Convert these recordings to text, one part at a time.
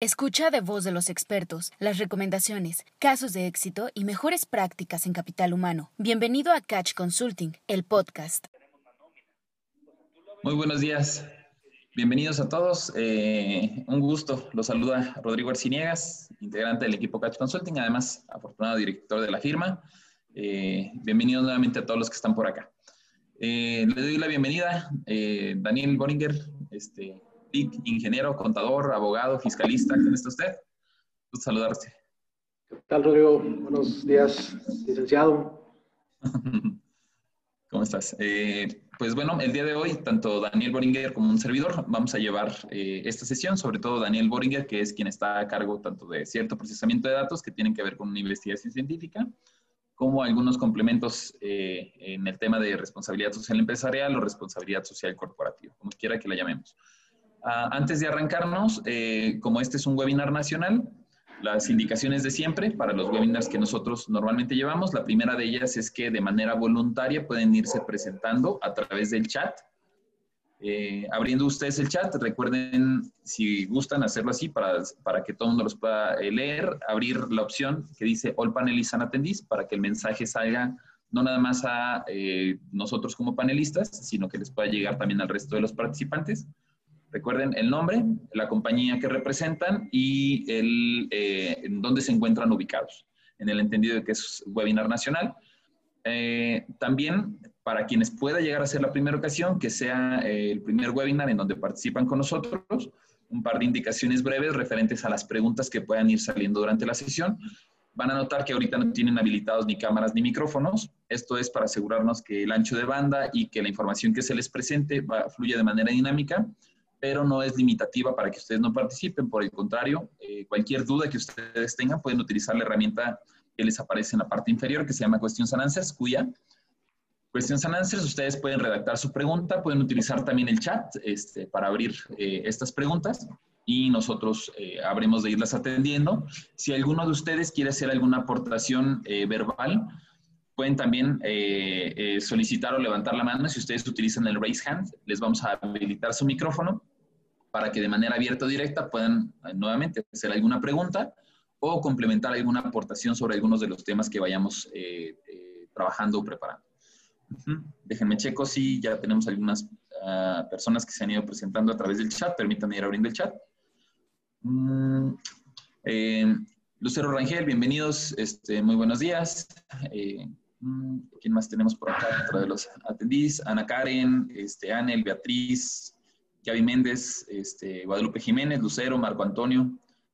Escucha de voz de los expertos las recomendaciones, casos de éxito y mejores prácticas en capital humano. Bienvenido a Catch Consulting, el podcast. Muy buenos días. Bienvenidos a todos. Eh, un gusto. Los saluda Rodrigo Arciniegas, integrante del equipo Catch Consulting, además afortunado director de la firma. Eh, bienvenidos nuevamente a todos los que están por acá. Eh, le doy la bienvenida, Daniel Boringer, este, ingeniero, contador, abogado, fiscalista. ¿Cómo está usted? Gusto saludarte. ¿Qué tal, Rodrigo? Buenos días, licenciado. ¿Cómo estás? Eh, pues bueno, el día de hoy, tanto Daniel Boringer como un servidor, vamos a llevar eh, esta sesión, sobre todo Daniel Boringer, que es quien está a cargo tanto de cierto procesamiento de datos que tienen que ver con una investigación científica, como algunos complementos eh, en el tema de responsabilidad social empresarial o responsabilidad social corporativa, como quiera que la llamemos. Ah, antes de arrancarnos, eh, como este es un webinar nacional, las indicaciones de siempre para los webinars que nosotros normalmente llevamos. La primera de ellas es que de manera voluntaria pueden irse presentando a través del chat. Eh, abriendo ustedes el chat, recuerden, si gustan hacerlo así para, para que todo el mundo los pueda eh, leer, abrir la opción que dice All Panelists and Attendees para que el mensaje salga no nada más a nosotros como panelistas, sino que les pueda llegar también al resto de los participantes. Recuerden el nombre, la compañía que representan y el, eh, en dónde se encuentran ubicados, en el entendido de que es webinar nacional. Eh, también, para quienes pueda llegar a ser la primera ocasión, que sea eh, el primer webinar en donde participan con nosotros, un par de indicaciones breves referentes a las preguntas que puedan ir saliendo durante la sesión. Van a notar que ahorita no tienen habilitados ni cámaras ni micrófonos. Esto es para asegurarnos que el ancho de banda y que la información que se les presente va, fluya de manera dinámica pero no es limitativa para que ustedes no participen. Por el contrario, eh, cualquier duda que ustedes tengan pueden utilizar la herramienta que les aparece en la parte inferior que se llama Questions and Answers, cuya Questions and Answers, ustedes pueden redactar su pregunta, pueden utilizar también el chat este, para abrir eh, estas preguntas y nosotros eh, habremos de irlas atendiendo. Si alguno de ustedes quiere hacer alguna aportación verbal, Pueden también eh, eh, solicitar o levantar la mano. Si ustedes utilizan el raise hand, les vamos a habilitar su micrófono para que de manera abierta o directa puedan eh, nuevamente hacer alguna pregunta o complementar alguna aportación sobre algunos de los temas que vayamos trabajando o preparando. Déjenme checo si ya tenemos algunas ah, personas que se han ido presentando a través del chat. Permítanme ir abriendo el chat. Mm, Lucero Rangel, bienvenidos. Este, muy buenos días. Mm, ¿Quién más tenemos por acá dentro de los atendís? Ana Karen, este, Anel, Beatriz, Gaby Méndez, este, Guadalupe Jiménez, Lucero, Marco Antonio.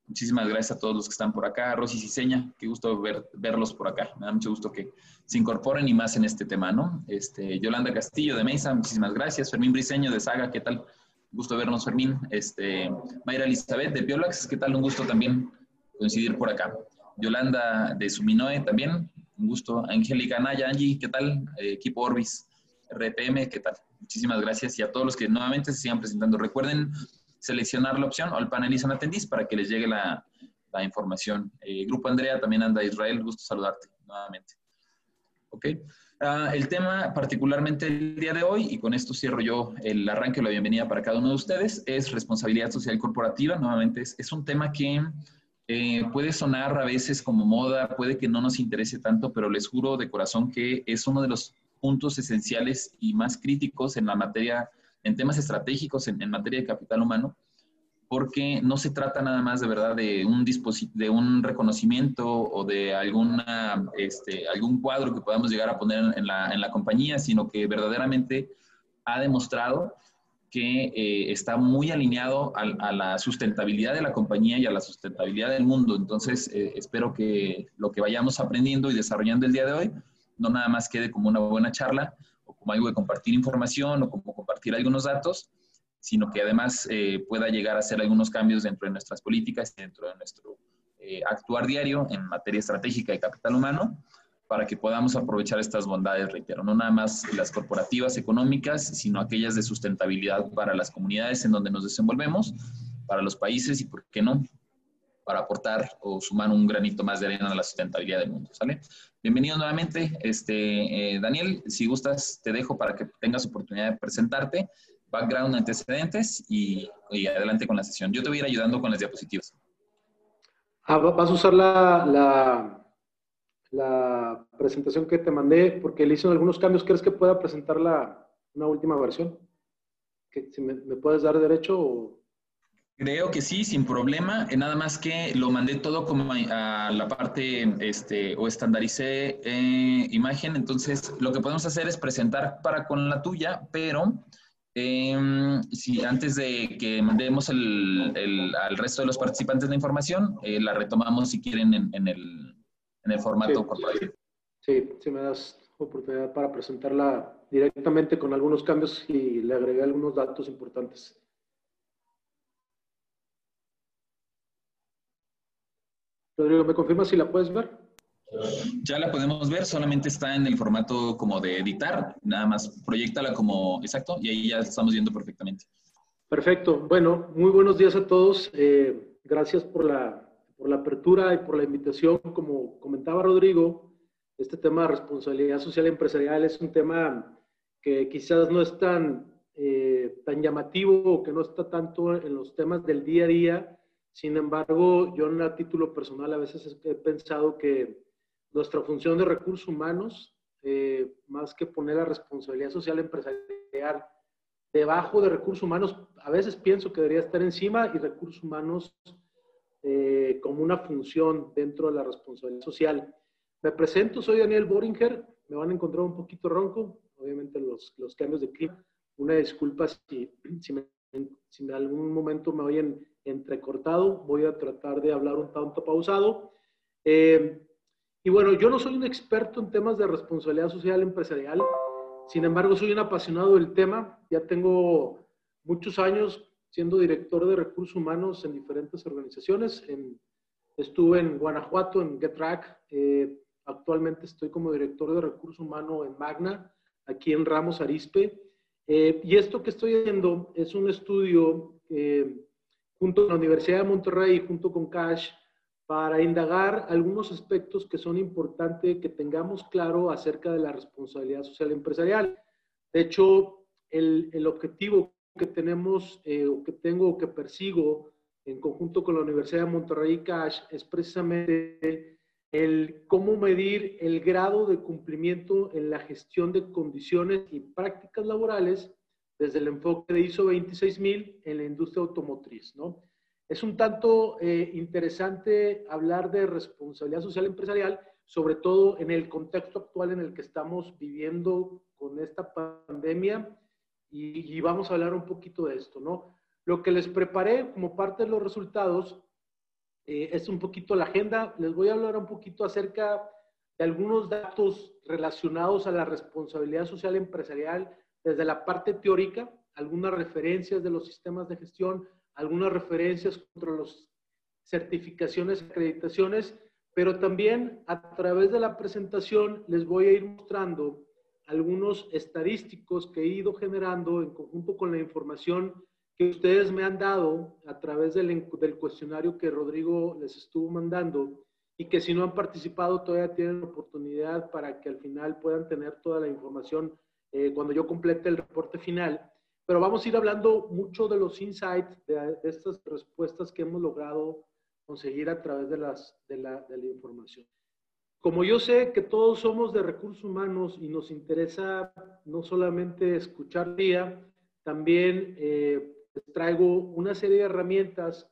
Muchísimas gracias a todos los que están por acá. Rosy Ciseña, qué gusto ver, verlos por acá. Me da mucho gusto que se incorporen y más en este tema, ¿no? Este, Yolanda Castillo de Mesa, muchísimas gracias. Fermín Briseño de Saga, ¿qué tal? Gusto vernos, Fermín. Este, Mayra Elizabeth de Biolax, ¿qué tal? Un gusto también coincidir por acá. Yolanda de Suminoe también, un gusto. Angélica Naya, Angie, ¿qué tal? Eh, equipo Orbis, RPM, ¿qué tal? Muchísimas gracias y a todos los que nuevamente se sigan presentando. Recuerden seleccionar la opción o el panelista atendís para que les llegue la, la información. Eh, Grupo Andrea, también anda Israel, gusto saludarte nuevamente. ¿Ok? Ah, el tema particularmente el día de hoy, y con esto cierro yo el arranque o la bienvenida para cada uno de ustedes, es responsabilidad social corporativa. Nuevamente es, es un tema que eh, puede sonar a veces como moda, puede que no nos interese tanto, pero les juro de corazón que es uno de los puntos esenciales y más críticos en la materia, en temas estratégicos, en, materia de capital humano, porque no se trata nada más de verdad de un, de un reconocimiento o de alguna, este, algún cuadro que podamos llegar a poner en la, en la compañía, sino que verdaderamente ha demostrado que eh, está muy alineado a, la sustentabilidad de la compañía y a la sustentabilidad del mundo. Entonces, eh, espero que lo que vayamos aprendiendo y desarrollando el día de hoy no nada más quede como una buena charla o como algo de compartir información o como compartir algunos datos, sino que además eh, pueda llegar a hacer algunos cambios dentro de nuestras políticas, dentro de nuestro actuar diario en materia estratégica de capital humano para que podamos aprovechar estas bondades, reitero, no nada más las corporativas económicas, sino aquellas de sustentabilidad para las comunidades en donde nos desenvolvemos, para los países y, ¿por qué no?, para aportar o sumar un granito más de arena a la sustentabilidad del mundo, ¿sale? Bienvenido nuevamente, este, eh, Daniel, si gustas, te dejo para que tengas oportunidad de presentarte, background, antecedentes y, y adelante con la sesión. Yo te voy a ir ayudando con las diapositivas. Ah, ¿Vas a usar la, la, la, presentación que te mandé? Porque le hice algunos cambios. ¿Crees que pueda presentar la, una última versión? ¿Que, si me, me, puedes dar derecho o...? Creo que sí, sin problema. Eh, nada más que lo mandé todo como a, la parte, este, o estandaricé eh, imagen. Entonces, lo que podemos hacer es presentar para con la tuya, pero eh, si antes de que mandemos el, el, al resto de los participantes la información, eh, la retomamos si quieren en, en, el, en el, formato sí, corporativo. Sí, si me das oportunidad para presentarla directamente con algunos cambios y le agregué algunos datos importantes. Rodrigo, ¿me confirma si la puedes ver? Ya la podemos ver, solamente está en el formato como de editar, nada más proyectala como exacto y ahí ya estamos viendo perfectamente. Perfecto, bueno, muy buenos días a todos. Eh, gracias por la, por la apertura y por la invitación. Como comentaba Rodrigo, este tema de responsabilidad social empresarial es un tema que quizás no es tan, eh, tan llamativo o que no está tanto en los temas del día a día sin embargo, yo en a título personal a veces he pensado que nuestra función de recursos humanos, eh, más que poner la responsabilidad social empresarial debajo de recursos humanos, a veces pienso que debería estar encima y recursos humanos eh, como una función dentro de la responsabilidad social. Me presento, soy Daniel Boringer, me van a encontrar un poquito ronco, obviamente los, los cambios de clima. Una disculpa si, si, en algún momento me oyen entrecortado, voy a tratar de hablar un tanto pausado. Eh, y bueno, yo no soy un experto en temas de responsabilidad social empresarial, sin embargo soy un apasionado del tema, ya tengo muchos años siendo director de recursos humanos en diferentes organizaciones, en, estuve en Guanajuato, en GetRack, eh, actualmente estoy como director de recursos humanos en Magna, aquí en Ramos Arispe, eh, y esto que estoy haciendo es un estudio eh, junto con la Universidad de Monterrey y junto con Cash para indagar algunos aspectos que son importantes que tengamos claro acerca de la responsabilidad social empresarial. De hecho, el, el objetivo que tenemos eh, o que tengo o que persigo en conjunto con la Universidad de Monterrey y Cash es precisamente el cómo medir el grado de cumplimiento en la gestión de condiciones y prácticas laborales desde el enfoque de ISO 26000 en la industria automotriz, ¿no? Es un tanto eh, interesante hablar de responsabilidad social empresarial, sobre todo en el contexto actual en el que estamos viviendo con esta pandemia y, y vamos a hablar un poquito de esto, ¿no? Lo que les preparé como parte de los resultados eh, es un poquito la agenda. Les voy a hablar un poquito acerca de algunos datos relacionados a la responsabilidad social empresarial desde la parte teórica, algunas referencias de los sistemas de gestión, algunas referencias contra las certificaciones acreditaciones, pero también a través de la presentación les voy a ir mostrando algunos estadísticos que he ido generando en conjunto con la información que ustedes me han dado a través del cuestionario que Rodrigo les estuvo mandando y que si no han participado todavía tienen oportunidad para que al final puedan tener toda la información eh, cuando yo complete el reporte final. Pero vamos a ir hablando mucho de los insights, de, estas respuestas que hemos logrado conseguir a través de, las, de, la, de la información. Como yo sé que todos somos de recursos humanos y nos interesa no solamente escuchar día, también eh, traigo una serie de herramientas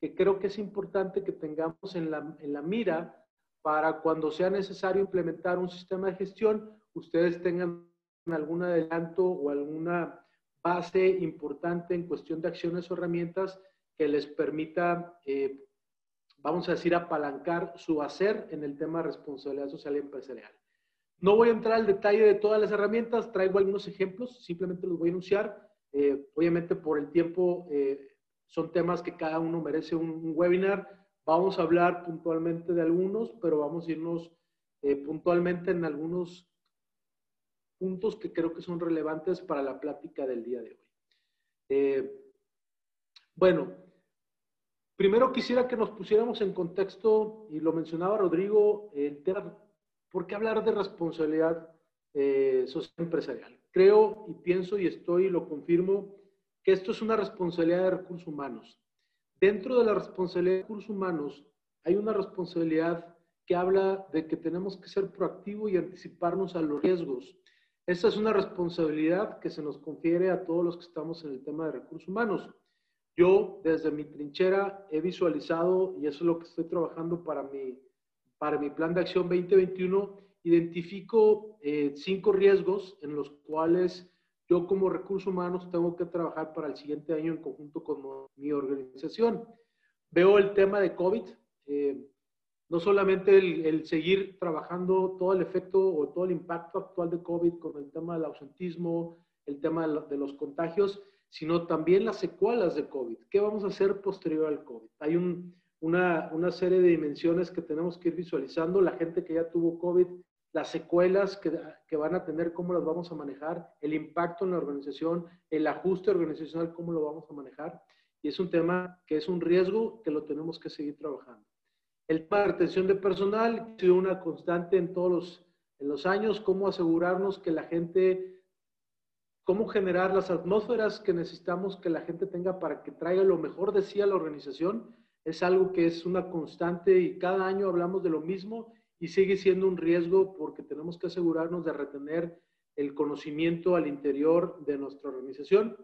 que creo que es importante que tengamos en la, en la mira para cuando sea necesario implementar un sistema de gestión, ustedes tengan algún adelanto o alguna base importante en cuestión de acciones o herramientas que les permita, eh, vamos a decir, apalancar su hacer en el tema de responsabilidad social y empresarial. No voy a entrar al detalle de todas las herramientas, traigo algunos ejemplos, simplemente los voy a enunciar. Eh, obviamente por el tiempo eh, son temas que cada uno merece un, un, webinar. Vamos a hablar puntualmente de algunos, pero vamos a irnos puntualmente en algunos puntos que creo que son relevantes para la plática del día de hoy. Eh, bueno, primero quisiera que nos pusiéramos en contexto, y lo mencionaba Rodrigo, tema, ¿por qué hablar de responsabilidad eh, social empresarial? Creo y pienso y estoy y lo confirmo que esto es una responsabilidad de recursos humanos. Dentro de la responsabilidad de recursos humanos hay una responsabilidad que habla de que tenemos que ser proactivos y anticiparnos a los riesgos. Esa es una responsabilidad que se nos confiere a todos los que estamos en el tema de recursos humanos. Yo, desde mi trinchera, he visualizado, y eso es lo que estoy trabajando para mi, para mi plan de acción 2021, identifico eh, cinco riesgos en los cuales yo como recursos humanos tengo que trabajar para el siguiente año en conjunto con mi organización. Veo el tema de COVID, eh, no solamente el, seguir trabajando todo el efecto o todo el impacto actual de COVID con el tema del ausentismo, el tema de, los contagios, sino también las secuelas de COVID. ¿Qué vamos a hacer posterior al COVID? Hay una, una, serie de dimensiones que tenemos que ir visualizando. La gente que ya tuvo COVID, las secuelas que, que, van a tener, cómo las vamos a manejar, el impacto en la organización, el ajuste organizacional, cómo lo vamos a manejar. Y es un tema que es un riesgo que lo tenemos que seguir trabajando. El tema de retención de personal ha sido una constante en todos los, en los años, cómo asegurarnos que la gente, cómo generar las atmósferas que necesitamos que la gente tenga para que traiga lo mejor de sí a la organización. Es algo que es una constante y cada año hablamos de lo mismo y sigue siendo un riesgo porque tenemos que asegurarnos de retener el conocimiento al interior de nuestra organización.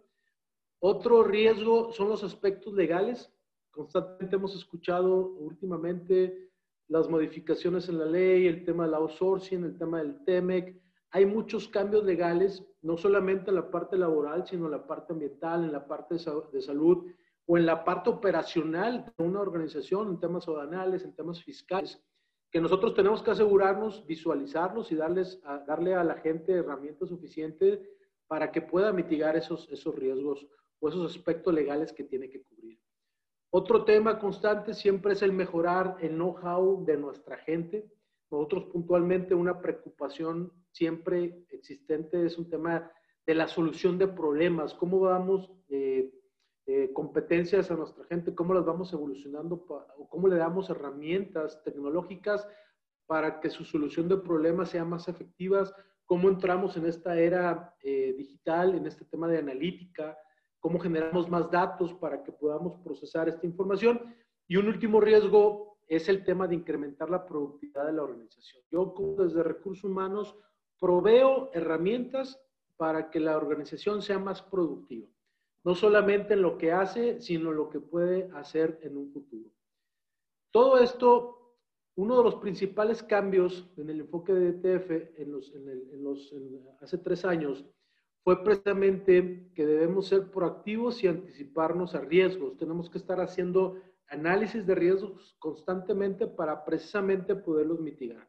Otro riesgo son los aspectos legales constantemente hemos escuchado últimamente las modificaciones en la ley, el tema del outsourcing, el tema del TEMEC. Hay muchos cambios legales, no solamente en la parte laboral, sino en la parte ambiental, en la parte de salud o en la parte operacional de una organización, en temas aduanales, en temas fiscales, que nosotros tenemos que asegurarnos, visualizarlos y darles a, darle a la gente herramientas suficientes para que pueda mitigar esos, esos riesgos o esos aspectos legales que tiene que cubrir. Otro tema constante siempre es el mejorar el know-how de nuestra gente. Nosotros puntualmente una preocupación siempre existente es un tema de la solución de problemas, cómo damos eh, eh, competencias a nuestra gente, cómo las vamos evolucionando o cómo le damos herramientas tecnológicas para que su solución de problemas sea más efectivas, cómo entramos en esta era eh, digital, en este tema de analítica, cómo generamos más datos para que podamos procesar esta información. Y un último riesgo es el tema de incrementar la productividad de la organización. Yo desde recursos humanos proveo herramientas para que la organización sea más productiva, no solamente en lo que hace, sino en lo que puede hacer en un futuro. Todo esto, uno de los principales cambios en el enfoque de en los, en los, hace tres años fue precisamente que debemos ser proactivos y anticiparnos a riesgos. Tenemos que estar haciendo análisis de riesgos constantemente para precisamente poderlos mitigar.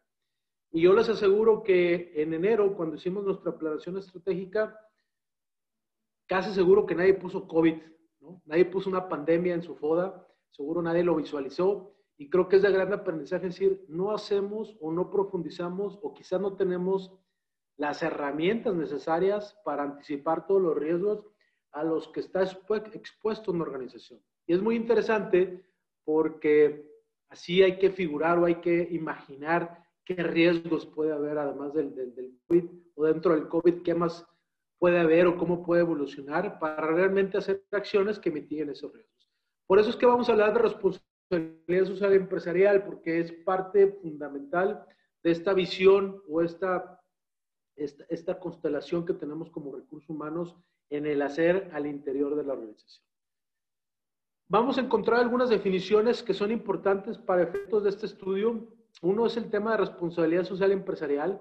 Y yo les aseguro que en enero, cuando hicimos nuestra planeación estratégica, casi seguro que nadie puso COVID, ¿no? Nadie puso una pandemia en su foda, seguro nadie lo visualizó. Y creo que es de gran aprendizaje decir, no hacemos o no profundizamos o quizás no tenemos las herramientas necesarias para anticipar todos los riesgos a los que está expuesto una organización. Y es muy interesante porque así hay que figurar o hay que imaginar qué riesgos puede haber además del, del, COVID o dentro del COVID, qué más puede haber o cómo puede evolucionar para realmente hacer acciones que mitiguen esos riesgos. Por eso es que vamos a hablar de responsabilidad social empresarial, porque es parte fundamental de esta visión o esta esta, constelación que tenemos como recursos humanos en el hacer al interior de la organización. Vamos a encontrar algunas definiciones que son importantes para efectos de este estudio. Uno es el tema de responsabilidad social empresarial,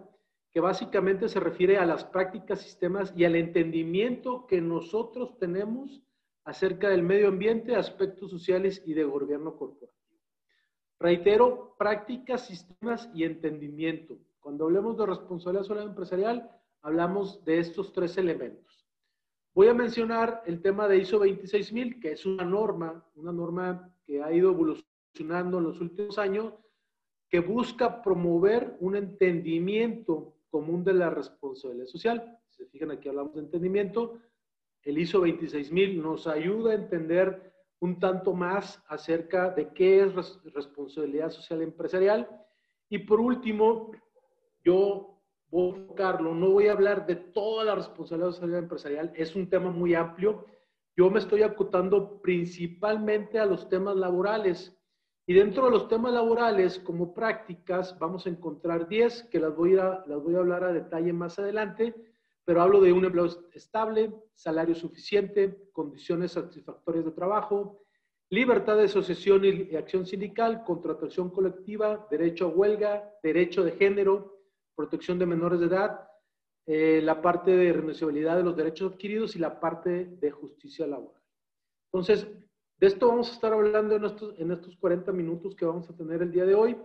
que básicamente se refiere a las prácticas, sistemas y al entendimiento que nosotros tenemos acerca del medio ambiente, aspectos sociales y de gobierno corporativo. Reitero, prácticas, sistemas y entendimiento. Cuando hablemos de responsabilidad social empresarial, hablamos de estos tres elementos. Voy a mencionar el tema de ISO 26000, que es una norma, una norma que ha ido evolucionando en los últimos años, que busca promover un entendimiento común de la responsabilidad social. Si se fijan, aquí hablamos de entendimiento. El ISO 26000 nos ayuda a entender un tanto más acerca de qué es responsabilidad social empresarial. Y por último, yo voy a enfocarlo, no voy a hablar de toda la responsabilidad empresarial, es un tema muy amplio. Yo me estoy acotando principalmente a los temas laborales Y dentro de los temas laborales, como prácticas, vamos a encontrar 10 que las voy a, las voy a hablar a detalle más adelante, pero hablo de un empleo estable, salario suficiente, condiciones satisfactorias de trabajo, libertad de asociación y acción sindical, contratación colectiva, derecho a huelga, derecho de género, protección de menores de edad, eh, la parte de renunciabilidad de los derechos adquiridos y la parte de justicia laboral. Entonces, de esto vamos a estar hablando en estos, en estos 40 minutos que vamos a tener el día de hoy.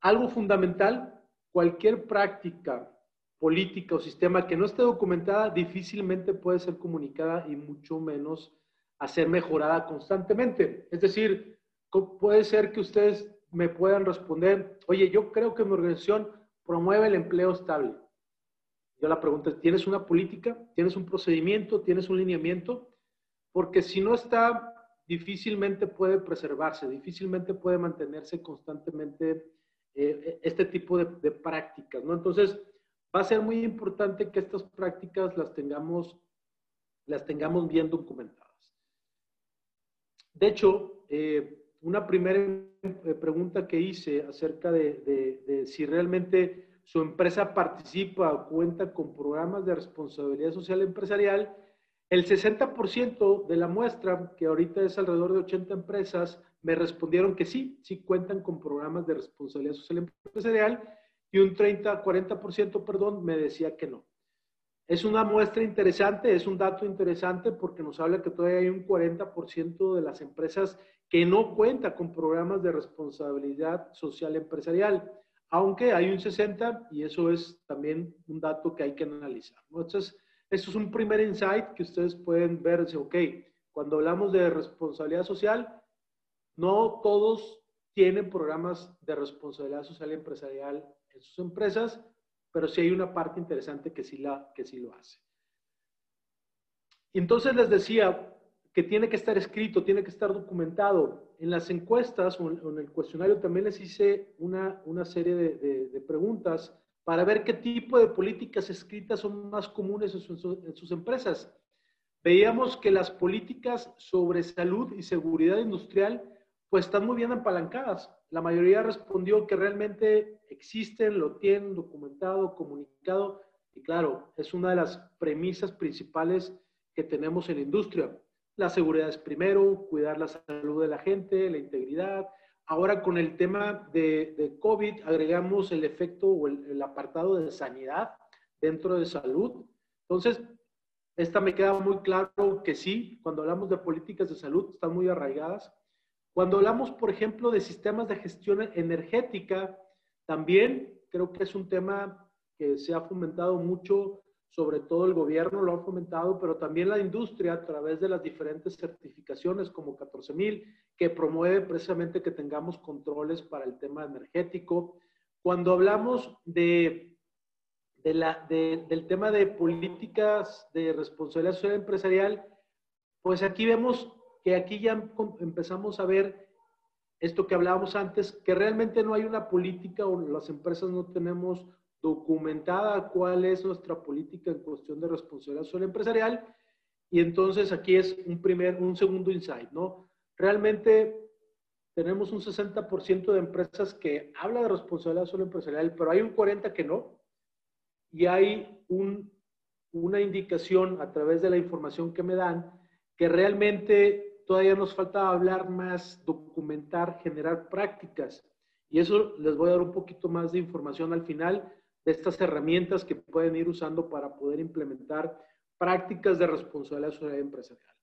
Algo fundamental, cualquier práctica política o sistema que no esté documentada difícilmente puede ser comunicada y mucho menos a ser mejorada constantemente. Es decir, puede ser que ustedes me puedan responder, oye, yo creo que mi organización promueve el empleo estable. Yo la pregunta es, ¿tienes una política? ¿Tienes un procedimiento? ¿Tienes un lineamiento? Porque si no está difícilmente puede preservarse, difícilmente puede mantenerse constantemente eh, este tipo de, prácticas, ¿no? Entonces, va a ser muy importante que estas prácticas las tengamos, las tengamos bien documentadas. De hecho, eh, una primera pregunta que hice acerca de, de, si realmente su empresa participa o cuenta con programas de responsabilidad social empresarial, el 60% de la muestra, que ahorita es alrededor de 80 empresas, me respondieron que sí, sí cuentan con programas de responsabilidad social empresarial y un 30, 40%, perdón, me decía que no. Es una muestra interesante, es un dato interesante porque nos habla que todavía hay un 40% de las empresas que no cuenta con programas de responsabilidad social empresarial, aunque hay un 60 y eso es también un dato que hay que analizar. Entonces, esto es un primer insight que ustedes pueden ver, ok, cuando hablamos de responsabilidad social, no todos tienen programas de responsabilidad social empresarial en sus empresas, pero sí hay una parte interesante que sí, la, que sí lo hace. Entonces les decía que tiene que estar escrito, tiene que estar documentado. En las encuestas o en, el cuestionario también les hice una, una serie de, de preguntas para ver qué tipo de políticas escritas son más comunes en, sus empresas. Veíamos que las políticas sobre salud y seguridad industrial pues están muy bien apalancadas. La mayoría respondió que realmente existen, lo tienen documentado, comunicado y claro, es una de las premisas principales que tenemos en la industria. La seguridad es primero, cuidar la salud de la gente, la integridad, Ahora con el tema de, COVID agregamos el efecto o el, apartado de sanidad dentro de salud. Entonces, esta me queda muy claro que sí, cuando hablamos de políticas de salud están muy arraigadas. Cuando hablamos, por ejemplo, de sistemas de gestión energética, también creo que es un tema que se ha fomentado mucho sobre todo el gobierno lo ha fomentado, pero también la industria a través de las diferentes certificaciones como 14.000, que promueve precisamente que tengamos controles para el tema energético. Cuando hablamos de, de la, del tema de políticas de responsabilidad social empresarial, pues aquí vemos que aquí ya empezamos a ver esto que hablábamos antes, que realmente no hay una política o las empresas no tenemos documentada cuál es nuestra política en cuestión de responsabilidad social empresarial. Y entonces aquí es un primer, un segundo insight, ¿no? Realmente tenemos un 60% de empresas que habla de responsabilidad social empresarial, pero hay un 40% que no. Y hay un, una indicación a través de la información que me dan que realmente todavía nos falta hablar más, documentar, generar prácticas. Y eso les voy a dar un poquito más de información al final de estas herramientas que pueden ir usando para poder implementar prácticas de responsabilidad social empresarial.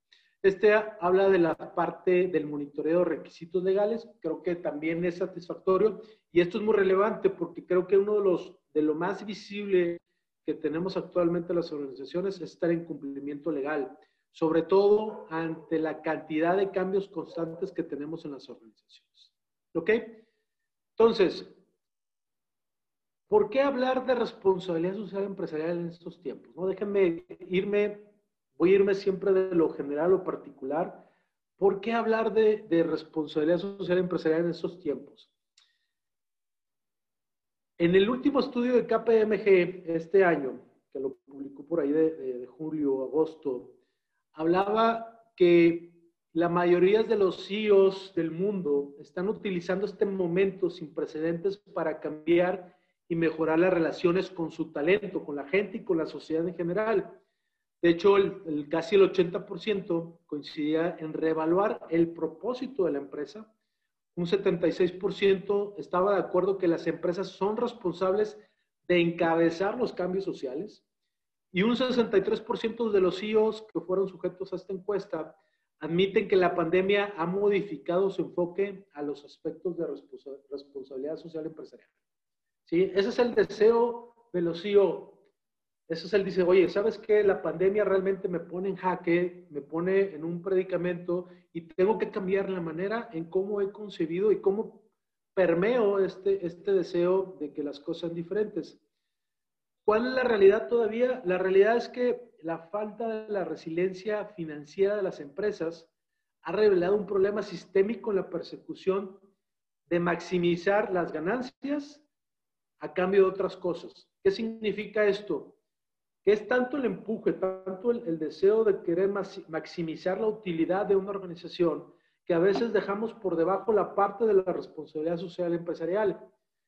Este habla de la parte del monitoreo de requisitos legales, creo que también es satisfactorio y esto es muy relevante porque creo que uno de los de lo más visible que tenemos actualmente en las organizaciones es estar en cumplimiento legal, sobre todo ante la cantidad de cambios constantes que tenemos en las organizaciones. ¿Ok? Entonces, ¿Por qué hablar de responsabilidad social empresarial en estos tiempos? ¿no? Déjenme irme, voy a irme siempre de lo general o particular. ¿Por qué hablar de, responsabilidad social empresarial en estos tiempos? En el último estudio de KPMG este año, que lo publicó por ahí de, de julio, agosto, hablaba que la mayoría de los CEOs del mundo están utilizando este momento sin precedentes para cambiar y mejorar las relaciones con su talento, con la gente y con la sociedad en general. De hecho, casi el 80% coincidía en reevaluar el propósito de la empresa. Un 76% estaba de acuerdo que las empresas son responsables de encabezar los cambios sociales. Y un 63% de los CEOs que fueron sujetos a esta encuesta admiten que la pandemia ha modificado su enfoque a los aspectos de responsabilidad social empresarial. ¿Sí? Ese es el deseo de los CEOs eso es el dice, oye, ¿sabes qué? La pandemia realmente me pone en jaque, me pone en un predicamento y tengo que cambiar la manera en cómo he concebido y cómo permeo este, este deseo de que las cosas sean diferentes. ¿Cuál es la realidad todavía? La realidad es que la falta de la resiliencia financiera de las empresas ha revelado un problema sistémico en la persecución de maximizar las ganancias a cambio de otras cosas. ¿Qué significa esto? que es tanto el empuje, tanto el, deseo de querer maximizar la utilidad de una organización, que a veces dejamos por debajo la parte de la responsabilidad social empresarial.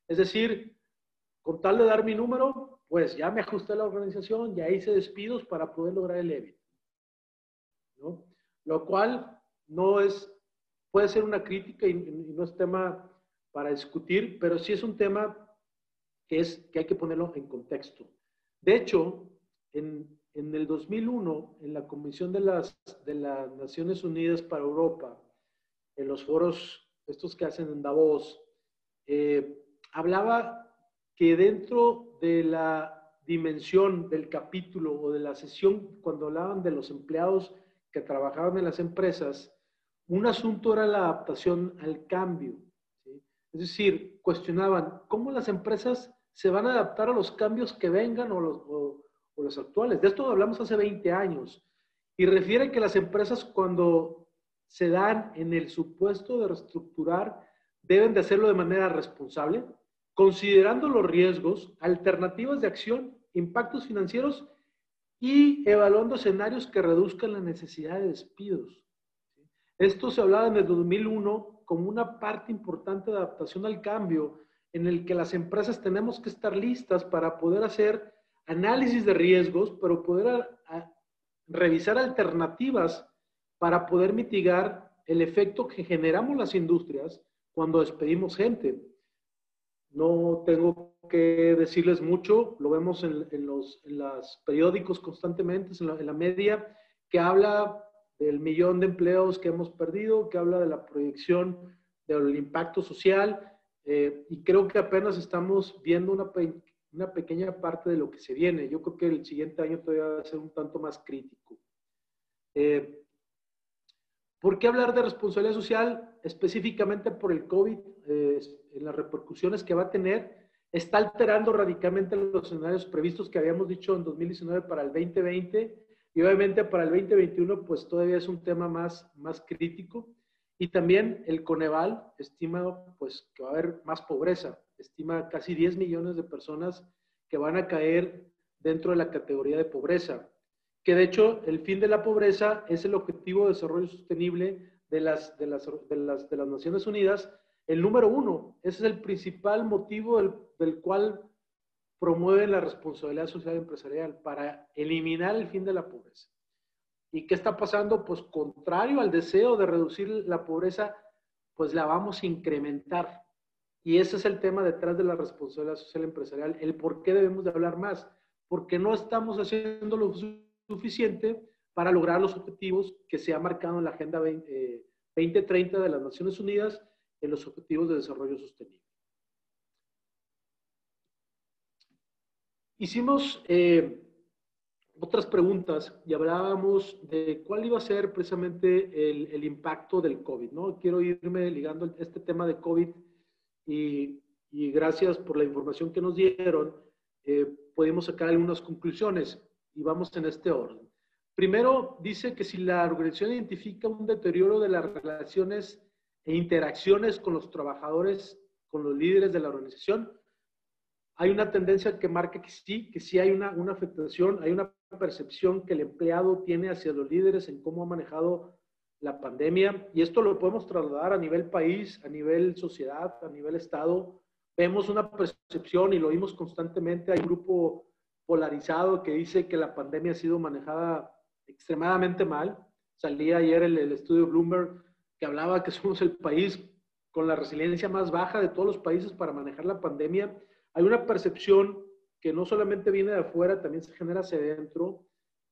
Es decir, con tal de dar mi número, pues ya me ajusté a la organización, ya hice despidos para poder lograr el EBIT. ¿no? Lo cual no es, puede ser una crítica y, no es tema para discutir, pero sí es un tema que, es, que hay que ponerlo en contexto. De hecho, en, el 2001, en la Comisión de las, de las Naciones Unidas para Europa, en los foros estos que hacen en Davos, eh, hablaba que dentro de la dimensión del capítulo o de la sesión, cuando hablaban de los empleados que trabajaban en las empresas, un asunto era la adaptación al cambio. Es decir, cuestionaban cómo las empresas se van a adaptar a los cambios que vengan o, los, o los actuales. De esto hablamos hace 20 años. Y refiere que las empresas cuando se dan en el supuesto de reestructurar, deben de hacerlo de manera responsable, considerando los riesgos, alternativas de acción, impactos financieros y evaluando escenarios que reduzcan la necesidad de despidos. Esto se hablaba en el 2001 como una parte importante de adaptación al cambio en el que las empresas tenemos que estar listas para poder hacer análisis de riesgos, pero poder revisar alternativas para poder mitigar el efecto que generamos las industrias cuando despedimos gente. No tengo que decirles mucho, lo vemos en, los periódicos constantemente, en la, media, que habla del millón de empleos que hemos perdido, que habla de la proyección del impacto social, eh, y creo que apenas estamos viendo una pequeña parte de lo que se viene. Yo creo que el siguiente año todavía va a ser un tanto más crítico. Eh, ¿Por qué hablar de responsabilidad social? Específicamente por el COVID, eh, en las repercusiones que va a tener, está alterando radicalmente los escenarios previstos que habíamos dicho en 2019 para el 2020 y obviamente para el 2021 pues todavía es un tema más, más crítico. Y también el Coneval estima pues que va a haber más pobreza estima casi 10 millones de personas que van a caer dentro de la categoría de pobreza, que de hecho el fin de la pobreza es el objetivo de desarrollo sostenible de las, de las, de las, de las Naciones Unidas, el número uno. Ese es el principal motivo del, del cual promueven la responsabilidad social empresarial para eliminar el fin de la pobreza. ¿Y qué está pasando? Pues contrario al deseo de reducir la pobreza, pues la vamos a incrementar. Y ese es el tema detrás de la responsabilidad social empresarial, el por qué debemos de hablar más, porque no estamos haciendo lo suficiente para lograr los objetivos que se ha marcado en la Agenda 2030 eh, de las Naciones Unidas en los Objetivos de Desarrollo Sostenible. Hicimos eh, otras preguntas y hablábamos de cuál iba a ser precisamente el, el impacto del COVID, ¿no? Quiero irme ligando este tema de COVID y, gracias por la información que nos dieron, eh, pudimos sacar algunas conclusiones y vamos en este orden. Primero, dice que si la organización identifica un deterioro de las relaciones e interacciones con los trabajadores, con los líderes de la organización, hay una tendencia que marca que sí, que sí hay una, una afectación, hay una percepción que el empleado tiene hacia los líderes en cómo ha manejado la pandemia, y esto lo podemos trasladar a nivel país, a nivel sociedad, a nivel Estado, vemos una percepción y lo vimos constantemente, hay un grupo polarizado que dice que la pandemia ha sido manejada extremadamente mal. Salía ayer el, estudio Bloomberg que hablaba que somos el país con la resiliencia más baja de todos los países para manejar la pandemia. Hay una percepción que no solamente viene de afuera, también se genera hacia adentro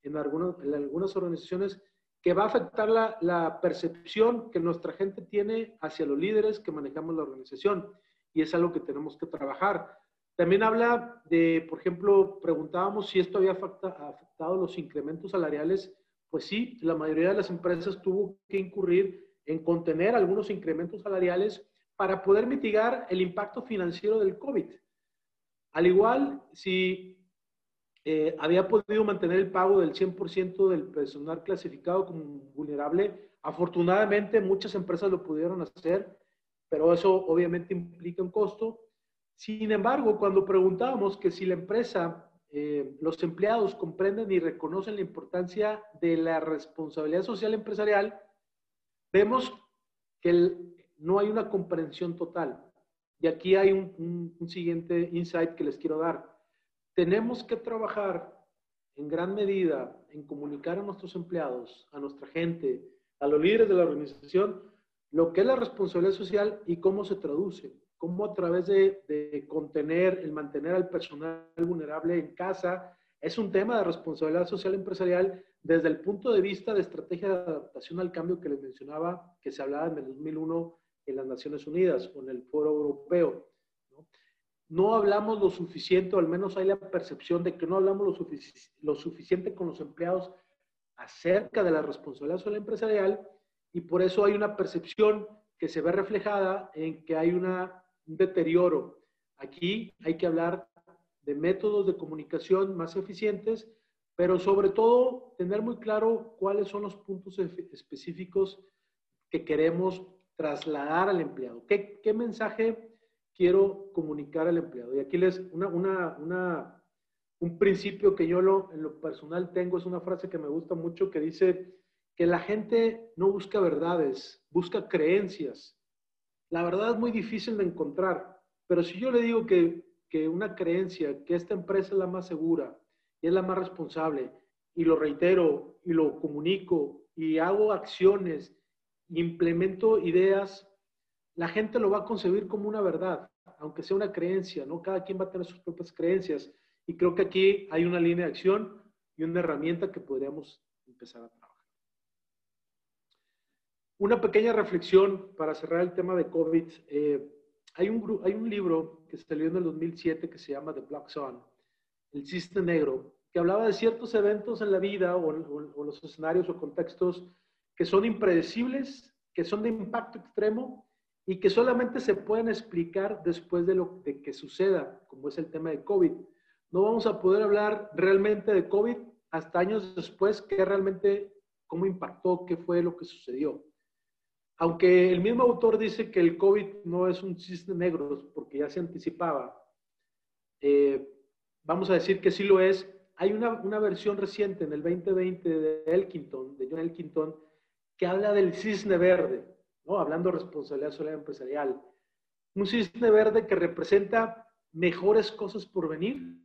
en algunas, en algunas organizaciones que va a afectar la, la, percepción que nuestra gente tiene hacia los líderes que manejamos la organización. Y es algo que tenemos que trabajar. También habla de, por ejemplo, preguntábamos si esto había afectado los incrementos salariales. Pues sí, la mayoría de las empresas tuvo que incurrir en contener algunos incrementos salariales para poder mitigar el impacto financiero del COVID. Al igual, si eh, había podido mantener el pago del 100% del personal clasificado como vulnerable, afortunadamente muchas empresas lo pudieron hacer, pero eso obviamente implica un costo. Sin embargo, cuando preguntábamos que si la empresa, eh, los empleados comprenden y reconocen la importancia de la responsabilidad social empresarial, vemos que no hay una comprensión total. Y aquí hay un siguiente insight que les quiero dar. Tenemos que trabajar en gran medida en comunicar a nuestros empleados, a nuestra gente, a los líderes de la organización, lo que es la responsabilidad social y cómo se traduce cómo a través de, contener, el mantener al personal vulnerable en casa, es un tema de responsabilidad social empresarial desde el punto de vista de estrategia de adaptación al cambio que les mencionaba, que se hablaba en el 2001 en las Naciones Unidas o en el Foro Europeo. ¿no? hablamos lo suficiente, o al menos hay la percepción de que no hablamos lo, lo suficiente con los empleados acerca de la responsabilidad social empresarial y por eso hay una percepción que se ve reflejada en que hay una un deterioro. Aquí hay que hablar de métodos de comunicación más eficientes, pero sobre todo tener muy claro cuáles son los puntos específicos que queremos trasladar al empleado. ¿Qué, qué mensaje quiero comunicar al empleado? Y aquí les una, una, una, un principio que yo lo, en lo personal tengo, es una frase que me gusta mucho que dice que la gente no busca verdades, busca creencias. La verdad es muy difícil de encontrar, pero si yo le digo que, una creencia, que esta empresa es la más segura y es la más responsable, y lo reitero y lo comunico y hago acciones, implemento ideas, la gente lo va a concebir como una verdad, aunque sea una creencia, ¿no? Cada quien va a tener sus propias creencias y creo que aquí hay una línea de acción y una herramienta que podríamos empezar a trabajar. Una pequeña reflexión para cerrar el tema de COVID. Eh, hay, un, hay un libro que salió en el 2007 que se llama The Black Swan, El Cisne Negro, que hablaba de ciertos eventos en la vida o, o, los escenarios o contextos que son impredecibles, que son de impacto extremo y que solamente se pueden explicar después de lo de que suceda, como es el tema de COVID. No vamos a poder hablar realmente de COVID hasta años después, qué realmente, cómo impactó, qué fue lo que sucedió. Aunque el mismo autor dice que el COVID no es un cisne negro, porque ya se anticipaba, eh, vamos a decir que sí lo es. Hay una, una, versión reciente en el 2020 de Elkington, de John Elkington, que habla del cisne verde, ¿no? hablando de responsabilidad social empresarial. Un cisne verde que representa mejores cosas por venir,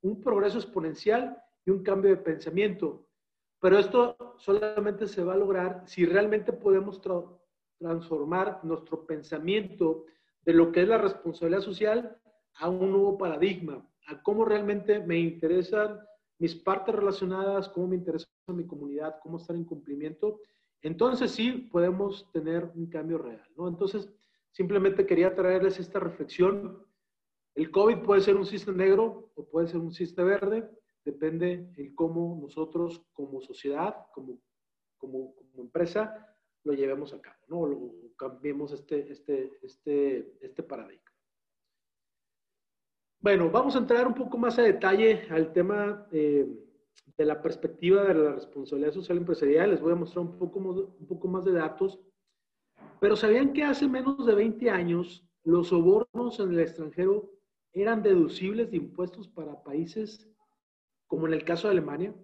un progreso exponencial y un cambio de pensamiento. Pero esto solamente se va a lograr si realmente podemos transformar nuestro pensamiento de lo que es la responsabilidad social a un nuevo paradigma, a cómo realmente me interesan mis partes relacionadas, cómo me interesa mi comunidad, cómo estar en cumplimiento. Entonces sí podemos tener un cambio real, ¿no? Entonces, simplemente quería traerles esta reflexión. El COVID puede ser un cisne negro o puede ser un cisne verde, depende de cómo nosotros como sociedad, como, como empresa, lo llevemos a cabo, ¿no? Lo, cambiemos este, este, este, este paradigma. Bueno, vamos a entrar un poco más a detalle al tema eh, de la perspectiva de la responsabilidad social empresarial. Les voy a mostrar un poco, un poco más de datos. Pero ¿sabían que hace menos de 20 años los sobornos en el extranjero eran deducibles de impuestos para países como en el caso de Alemania?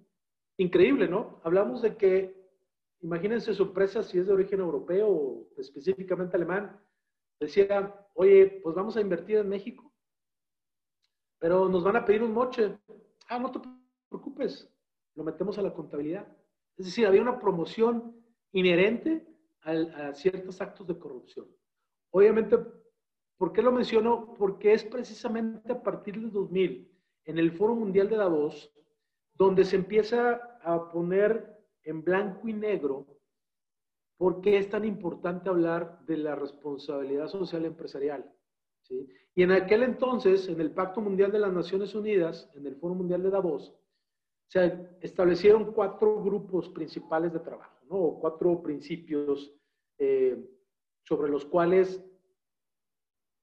Increíble, ¿no? Hablamos de que imagínense su empresa si es de origen europeo o específicamente alemán, decía, oye, pues vamos a invertir en México, pero nos van a pedir un moche. Ah, no te preocupes, lo metemos a la contabilidad. Es decir, había una promoción inherente a, ciertos actos de corrupción. Obviamente, ¿por qué lo menciono? Porque es precisamente a partir del 2000, en el Foro Mundial de Davos, donde se empieza a poner en blanco y negro por qué es tan importante hablar de la responsabilidad social empresarial. ¿sí? Y en aquel entonces, en el Pacto Mundial de las Naciones Unidas, en el Foro Mundial de Davos, se establecieron cuatro grupos principales de trabajo, o cuatro principios eh, sobre los cuales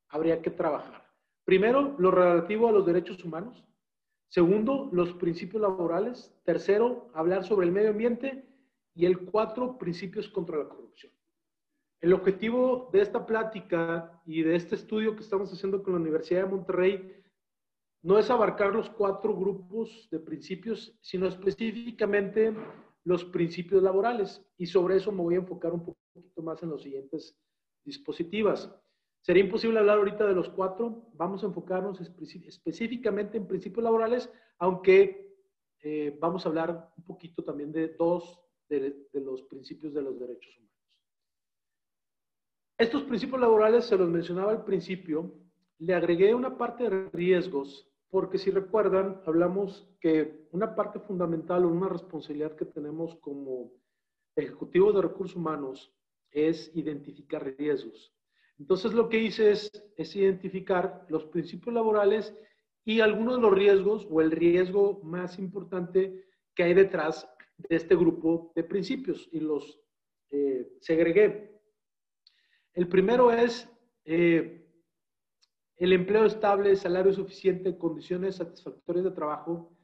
habría que trabajar. Primero, lo relativo a los derechos humanos. Segundo, los principios laborales. Tercero, hablar sobre el medio ambiente. Y el cuatro, principios contra la corrupción. El objetivo de esta plática y de este estudio que estamos haciendo con la Universidad de Monterrey no es abarcar los cuatro grupos de principios, sino específicamente los principios laborales. Y sobre eso me voy a enfocar un poquito más en los siguientes dispositivas. Sería imposible hablar ahorita de los cuatro. Vamos a enfocarnos específicamente en principios laborales, aunque eh, vamos a hablar un poquito también de dos de, los principios de los derechos humanos. Estos principios laborales se los mencionaba al principio. Le agregué una parte de riesgos porque si recuerdan, hablamos que una parte fundamental o una responsabilidad que tenemos como ejecutivos de recursos humanos es identificar riesgos. Entonces lo que hice es, es identificar los principios laborales y algunos de los riesgos o el riesgo más importante que hay detrás de este grupo de principios y los eh, segregué. El primero es eh, el empleo estable, salario suficiente, condiciones satisfactorias de trabajo.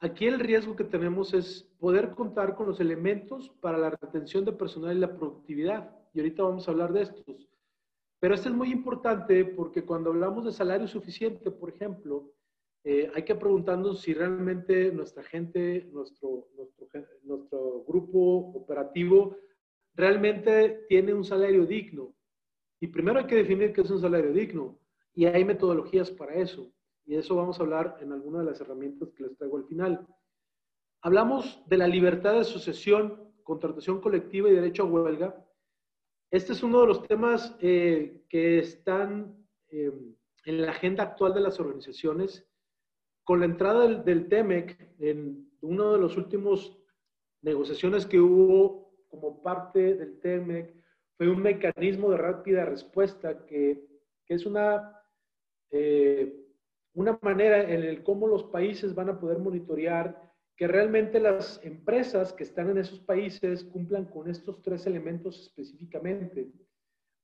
Aquí el riesgo que tenemos es poder contar con los elementos para la retención de personal y la productividad. Y ahorita vamos a hablar de estos. Pero esto es muy importante porque cuando hablamos de salario suficiente, por ejemplo, eh, hay que preguntarnos si realmente nuestra gente, nuestro, nuestro, nuestro grupo operativo, realmente tiene un salario digno. Y primero hay que definir qué es un salario digno. Y hay metodologías para eso. Y de eso vamos a hablar en alguna de las herramientas que les traigo al final. Hablamos de la libertad de asociación, contratación colectiva y derecho a huelga. Este es uno de los temas eh, que están eh, en la agenda actual de las organizaciones. Con la entrada del, del TEMEC, en uno de los últimos negociaciones que hubo como parte del TEMEC, fue un mecanismo de rápida respuesta que, que es una eh, una manera en el cómo los países van a poder monitorear que realmente las empresas que están en esos países cumplan con estos tres elementos específicamente.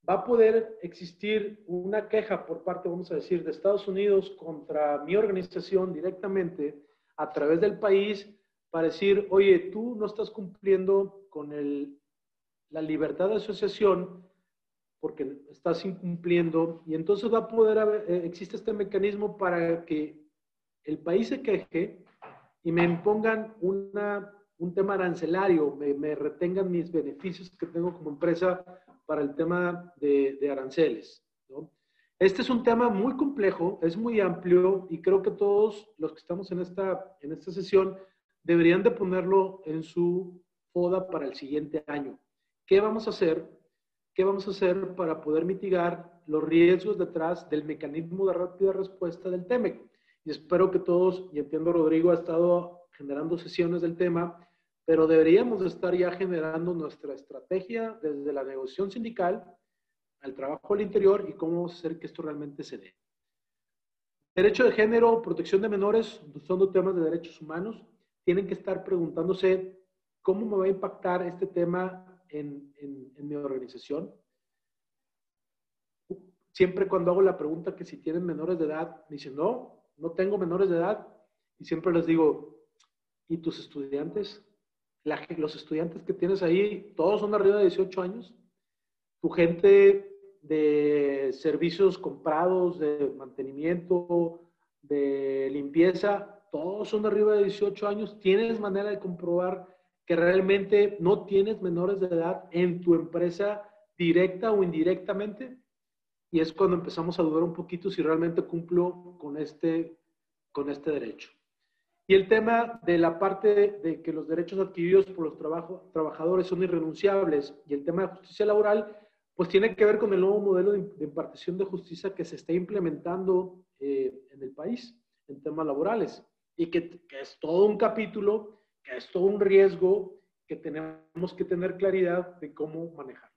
Va a poder existir una queja por parte, vamos a decir, de Estados Unidos contra mi organización directamente a través del país para decir, oye, tú no estás cumpliendo con el, la libertad de asociación porque estás incumpliendo y entonces va a poder haber, eh, existe este mecanismo para que el país se queje y me impongan una, un tema arancelario, me, retengan mis beneficios que tengo como empresa para el tema de, de aranceles. Este es un tema muy complejo, es muy amplio y creo que todos los que estamos en esta, en esta sesión deberían de ponerlo en su foda para el siguiente año. ¿Qué vamos a hacer ¿qué vamos a hacer para poder mitigar los riesgos detrás del mecanismo de rápida respuesta del TEMEC? Y espero que todos, y entiendo Rodrigo ha estado generando sesiones del tema, pero deberíamos estar ya generando nuestra estrategia desde la negociación sindical al trabajo al interior y cómo hacer que esto realmente se dé. Derecho de género, protección de menores, son dos temas de derechos humanos. Tienen que estar preguntándose cómo me va a impactar este tema en, mi organización. Siempre cuando hago la pregunta que si tienen menores de edad, me dicen, no, no tengo menores de edad. Y siempre les digo, ¿y tus estudiantes? los estudiantes que tienes ahí, todos son arriba de 18 años. Tu gente de servicios comprados, de mantenimiento, de limpieza, todos son arriba de 18 años. ¿Tienes manera de comprobar que realmente no tienes menores de edad en tu empresa directa o indirectamente. Y es cuando empezamos a dudar un poquito si realmente cumplo con este, con este derecho. Y el tema de la parte de que los derechos adquiridos por los trabajadores son irrenunciables y el tema de justicia laboral, pues tiene que ver con el nuevo modelo de, impartición de justicia que se está implementando eh, en el país en temas laborales y que, que es todo un capítulo, que es todo un riesgo que tenemos que tener claridad de cómo manejar.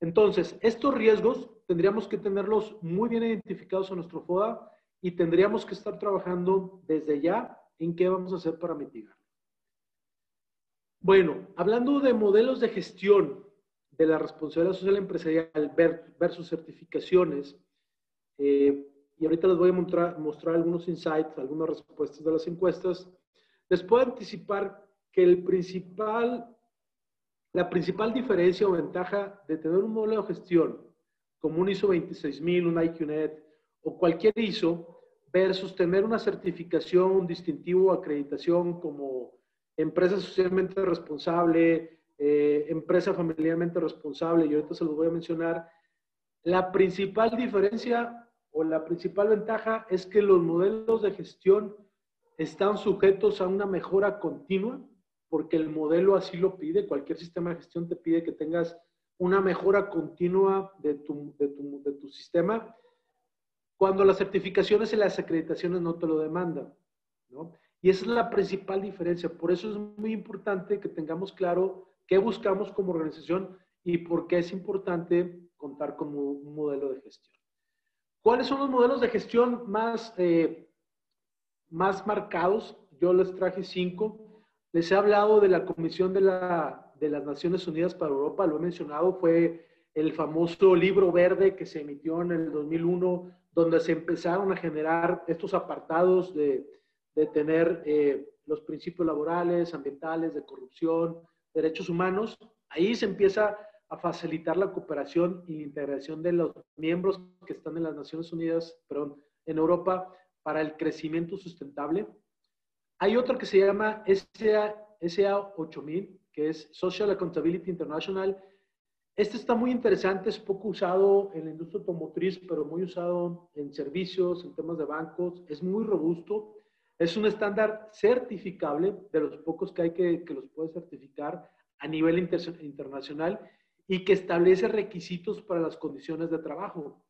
Entonces, estos riesgos tendríamos que tenerlos muy bien identificados en nuestro FODA y tendríamos que estar trabajando desde ya en qué vamos a hacer para mitigar. Bueno, hablando de modelos de gestión de la responsabilidad social empresarial versus certificaciones, eh, y ahorita les voy a mostrar, mostrar algunos insights, algunas respuestas de las encuestas, les puedo anticipar que el principal, la principal diferencia o ventaja de tener un modelo de gestión como un ISO 26000, un IQNet o cualquier ISO versus tener una certificación, un distintivo acreditación como empresa socialmente responsable, eh, empresa familiarmente responsable, y ahorita se los voy a mencionar, la principal diferencia o la principal ventaja es que los modelos de gestión están sujetos a una mejora continua, porque el modelo así lo pide, cualquier sistema de gestión te pide que tengas una mejora continua de tu, de tu, de tu sistema, cuando las certificaciones y las acreditaciones no te lo demandan. ¿no? Y esa es la principal diferencia. Por eso es muy importante que tengamos claro qué buscamos como organización y por qué es importante contar con un modelo de gestión. ¿Cuáles son los modelos de gestión más, eh, más marcados? Yo les traje cinco. Les he hablado de la Comisión de, la, de las Naciones Unidas para Europa, lo he mencionado, fue el famoso libro verde que se emitió en el 2001, donde se empezaron a generar estos apartados de, de tener eh, los principios laborales, ambientales, de corrupción, derechos humanos, ahí se empieza a facilitar la cooperación y la integración de los miembros que están en las Naciones Unidas, perdón, en Europa para el crecimiento sustentable. Hay otro que se llama SA, SA 8000, que es Social Accountability International. Este está muy interesante, es poco usado en la industria automotriz, pero muy usado en servicios, en temas de bancos. Es muy robusto es un estándar certificable, de los pocos que hay que, los puede certificar a nivel internacional y que establece requisitos para las condiciones de trabajo.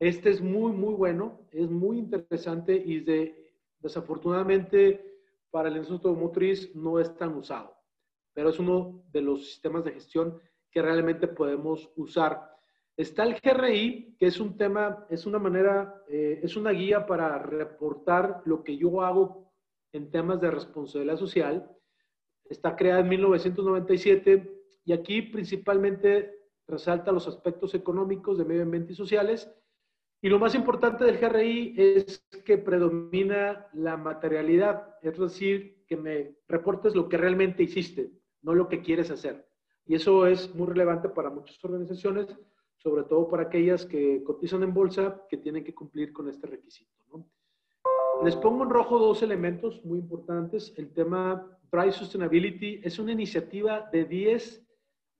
Este es muy, muy bueno, es muy interesante y de, desafortunadamente para el Instituto Motriz no es tan usado, pero es uno de los sistemas de gestión que realmente podemos usar. Está el GRI, que es un tema, es una manera, eh, es una guía para reportar lo que yo hago en temas de responsabilidad social. Está creada en 1997 y aquí principalmente resalta los aspectos económicos de medio ambiente y sociales. Y lo más importante del GRI es que predomina la materialidad, es decir, que me reportes lo que realmente hiciste, no lo que quieres hacer. Y eso es muy relevante para muchas organizaciones sobre todo para aquellas que cotizan en bolsa que tienen que cumplir con este requisito. Les pongo en rojo dos elementos muy importantes. El tema Drive Sustainability es una iniciativa de 10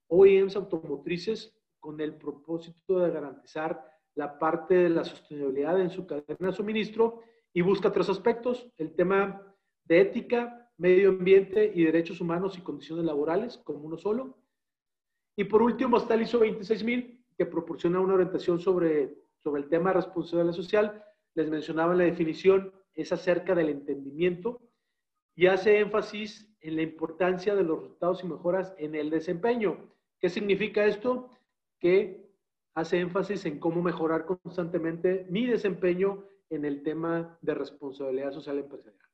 OEMs automotrices con el propósito de garantizar la parte de la sostenibilidad en su cadena de suministro y busca tres aspectos, el tema de ética, medio ambiente y derechos humanos y condiciones laborales como uno solo. Y por último está el ISO 26000, que proporciona una orientación sobre, sobre el tema de responsabilidad social. Les mencionaba en la definición, es acerca del entendimiento y hace énfasis en la importancia de los resultados y mejoras en el desempeño. ¿Qué significa esto? Que hace énfasis en cómo mejorar constantemente mi desempeño en el tema de responsabilidad social empresarial.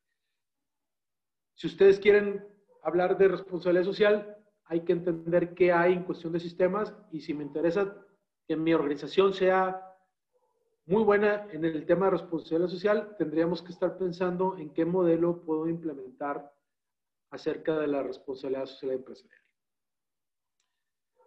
Si ustedes quieren hablar de responsabilidad social, hay que entender qué hay en cuestión de sistemas y si me interesa que mi organización sea muy buena en el tema de responsabilidad social, tendríamos que estar pensando en qué modelo puedo implementar acerca de la responsabilidad social empresarial.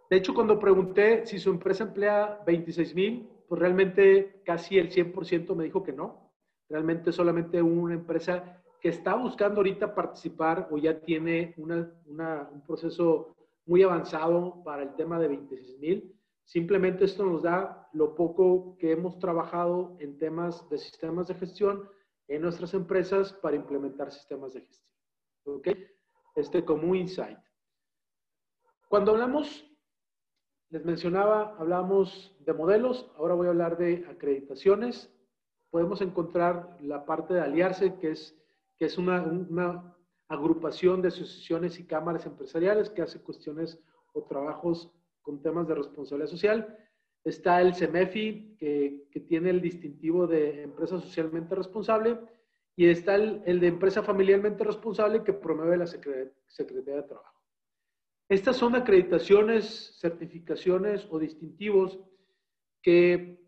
De hecho, cuando pregunté si su empresa emplea 26 mil, pues realmente casi el 100% me dijo que no. Realmente solamente una empresa que está buscando ahorita participar o ya tiene un proceso muy avanzado para el tema de 26 mil. Simplemente esto nos da lo poco que hemos trabajado en temas de sistemas de gestión en nuestras empresas para implementar sistemas de gestión. ¿Ok? Este como un insight. Cuando hablamos, les mencionaba, hablamos de modelos, ahora voy a hablar de acreditaciones. Podemos encontrar la parte de aliarse, que es, que es una, agrupación de asociaciones y cámaras empresariales que hace cuestiones o trabajos con temas de responsabilidad social. Está el CEMEFI, que, que tiene el distintivo de empresa socialmente responsable. Y está el, el de empresa familiarmente responsable, que promueve la Secretaría de Trabajo. Estas son acreditaciones, certificaciones o distintivos que,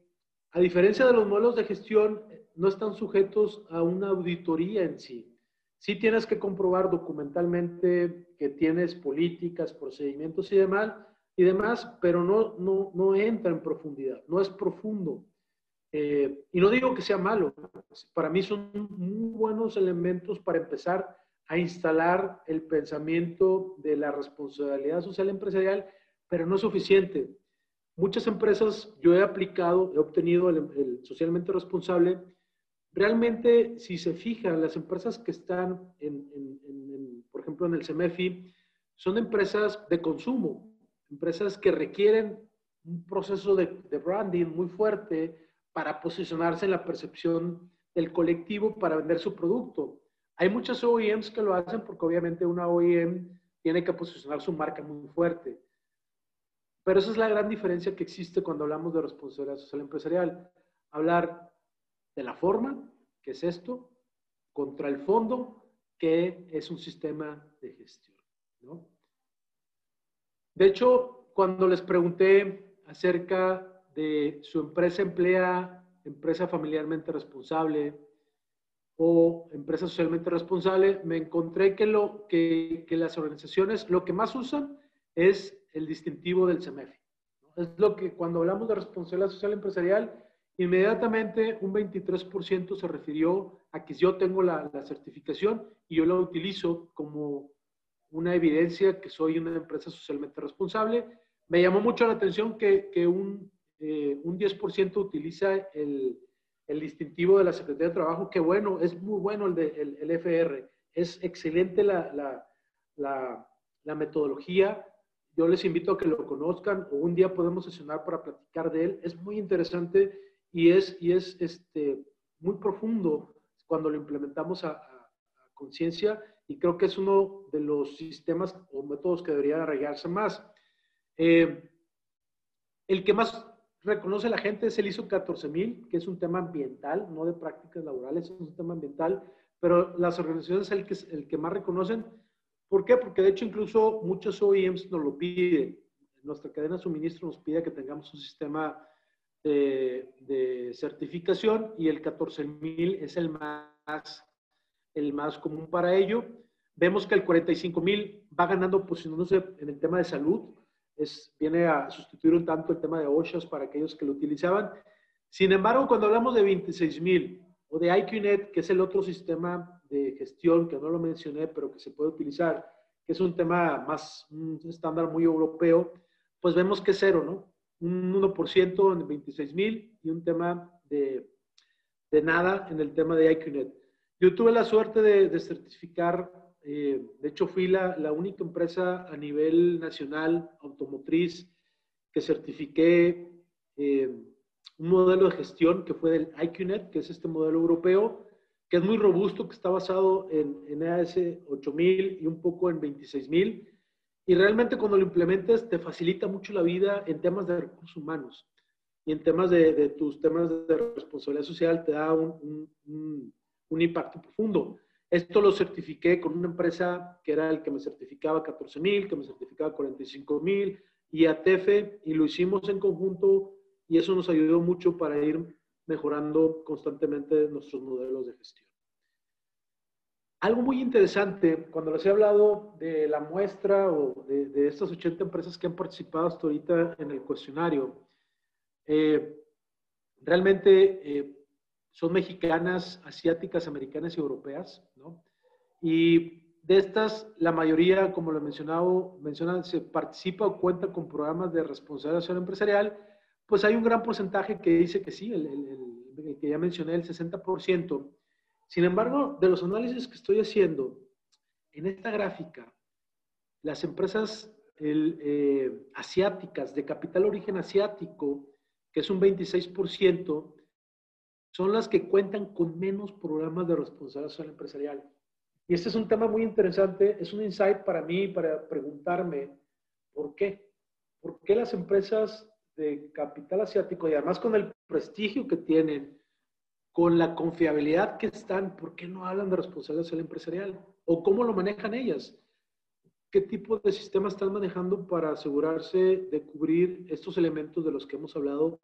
a diferencia de los modelos de gestión, no están sujetos a una auditoría en sí. Sí tienes que comprobar documentalmente que tienes políticas, procedimientos y demás, y demás pero no, no, no entra en profundidad, no es profundo. Eh, y no digo que sea malo, para mí son muy buenos elementos para empezar a instalar el pensamiento de la responsabilidad social empresarial, pero no es suficiente. Muchas empresas, yo he aplicado, he obtenido el, socialmente responsable, realmente, si se fijan, las empresas que están, en, por ejemplo, en el CEMEFI, son empresas de consumo, empresas que requieren un proceso de, branding muy fuerte para posicionarse en la percepción del colectivo para vender su producto. Hay muchas OEMs que lo hacen porque obviamente una OEM tiene que posicionar su marca muy fuerte. Pero esa es la gran diferencia que existe cuando hablamos de responsabilidad social empresarial. Hablar de la forma, que es esto, contra el fondo, que es un sistema de gestión. De hecho, cuando les pregunté acerca de su empresa emplea, empresa familiarmente responsable o empresa socialmente responsable, me encontré que, lo, que, que las organizaciones lo que más usan es el distintivo del CEMEFI. Es lo que cuando hablamos de responsabilidad social empresarial, Inmediatamente un 23% se refirió a que yo tengo la, certificación y yo la utilizo como una evidencia que soy una empresa socialmente responsable. Me llamó mucho la atención que, un, eh, un 10% utiliza el, el, distintivo de la Secretaría de Trabajo, que bueno, es muy bueno el, de, el, FR, es excelente la, la, la, metodología, yo les invito a que lo conozcan o un día podemos sesionar para platicar de él. Es muy interesante y es, y es este, muy profundo cuando lo implementamos a, conciencia y creo que es uno de los sistemas o métodos que debería arraigarse más. Eh, el que más reconoce la gente es el ISO 14000, que es un tema ambiental, no de prácticas laborales, es un tema ambiental, pero las organizaciones es el que, el que más reconocen. ¿Por qué? Porque de hecho incluso muchos OEMs nos lo piden. Nuestra cadena de suministro nos pide que tengamos un sistema de, certificación y el 14000 es el más, el más común para ello. Vemos que el 45000 va ganando posicionándose en el tema de salud, es, viene a sustituir un tanto el tema de OSHAs para aquellos que lo utilizaban. Sin embargo, cuando hablamos de 26000 o de IQNet, que es el otro sistema de gestión que no lo mencioné, pero que se puede utilizar, que es un tema más, un estándar muy europeo, pues vemos que es cero, ¿no? un 1% en 26 mil y un tema de, de, nada en el tema de IQNet. Yo tuve la suerte de certificar, eh, de hecho fui la, la, única empresa a nivel nacional automotriz que certifiqué eh, un modelo de gestión que fue del IQNet, que es este modelo europeo, que es muy robusto, que está basado en, en EAS 8000 y un poco en 26000 y realmente cuando lo implementas te facilita mucho la vida en temas de recursos humanos y en temas de, tus temas de responsabilidad social te da un, un, impacto profundo. Esto lo certifiqué con una empresa que era el que me certificaba 14 mil, que me certificaba 45 mil y ATF y lo hicimos en conjunto y eso nos ayudó mucho para ir mejorando constantemente nuestros modelos de gestión. Algo muy interesante, cuando les he hablado de la muestra o de, estas 80 empresas que han participado hasta ahorita en el cuestionario, eh, realmente eh, son mexicanas, asiáticas, americanas y europeas, ¿no? Y de estas, la mayoría, como lo he mencionado, menciona, se participa o cuenta con programas de responsabilidad empresarial, pues hay un gran porcentaje que dice que sí, el, el que ya mencioné, el 60%. Sin embargo, de los análisis que estoy haciendo, en esta gráfica, las empresas eh, asiáticas de capital origen asiático, que es un 26%, son las que cuentan con menos programas de responsabilidad social empresarial. Y este es un tema muy interesante, es un insight para mí, para preguntarme, ¿por qué? ¿Por qué las empresas de capital asiático y además con el prestigio que tienen, con la confiabilidad que están, ¿por qué no hablan de responsabilidad social empresarial? ¿O cómo lo manejan ellas? ¿Qué tipo de sistema están manejando para asegurarse de cubrir estos elementos de los que hemos hablado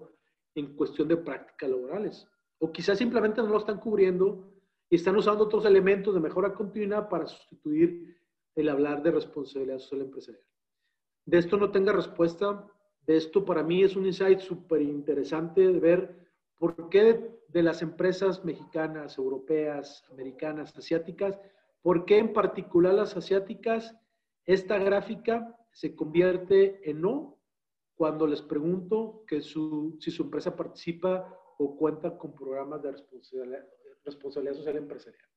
en cuestión de prácticas laborales? O quizás simplemente no lo están cubriendo y están usando otros elementos de mejora continua para sustituir el hablar de responsabilidad social empresarial. De esto no tenga respuesta. De esto para mí es un insight súper interesante de ver por qué de las empresas mexicanas, europeas, americanas, asiáticas, por qué en particular las asiáticas esta gráfica se convierte en no cuando les pregunto que su, si su empresa participa o cuenta con programas de responsabilidad, social empresarial.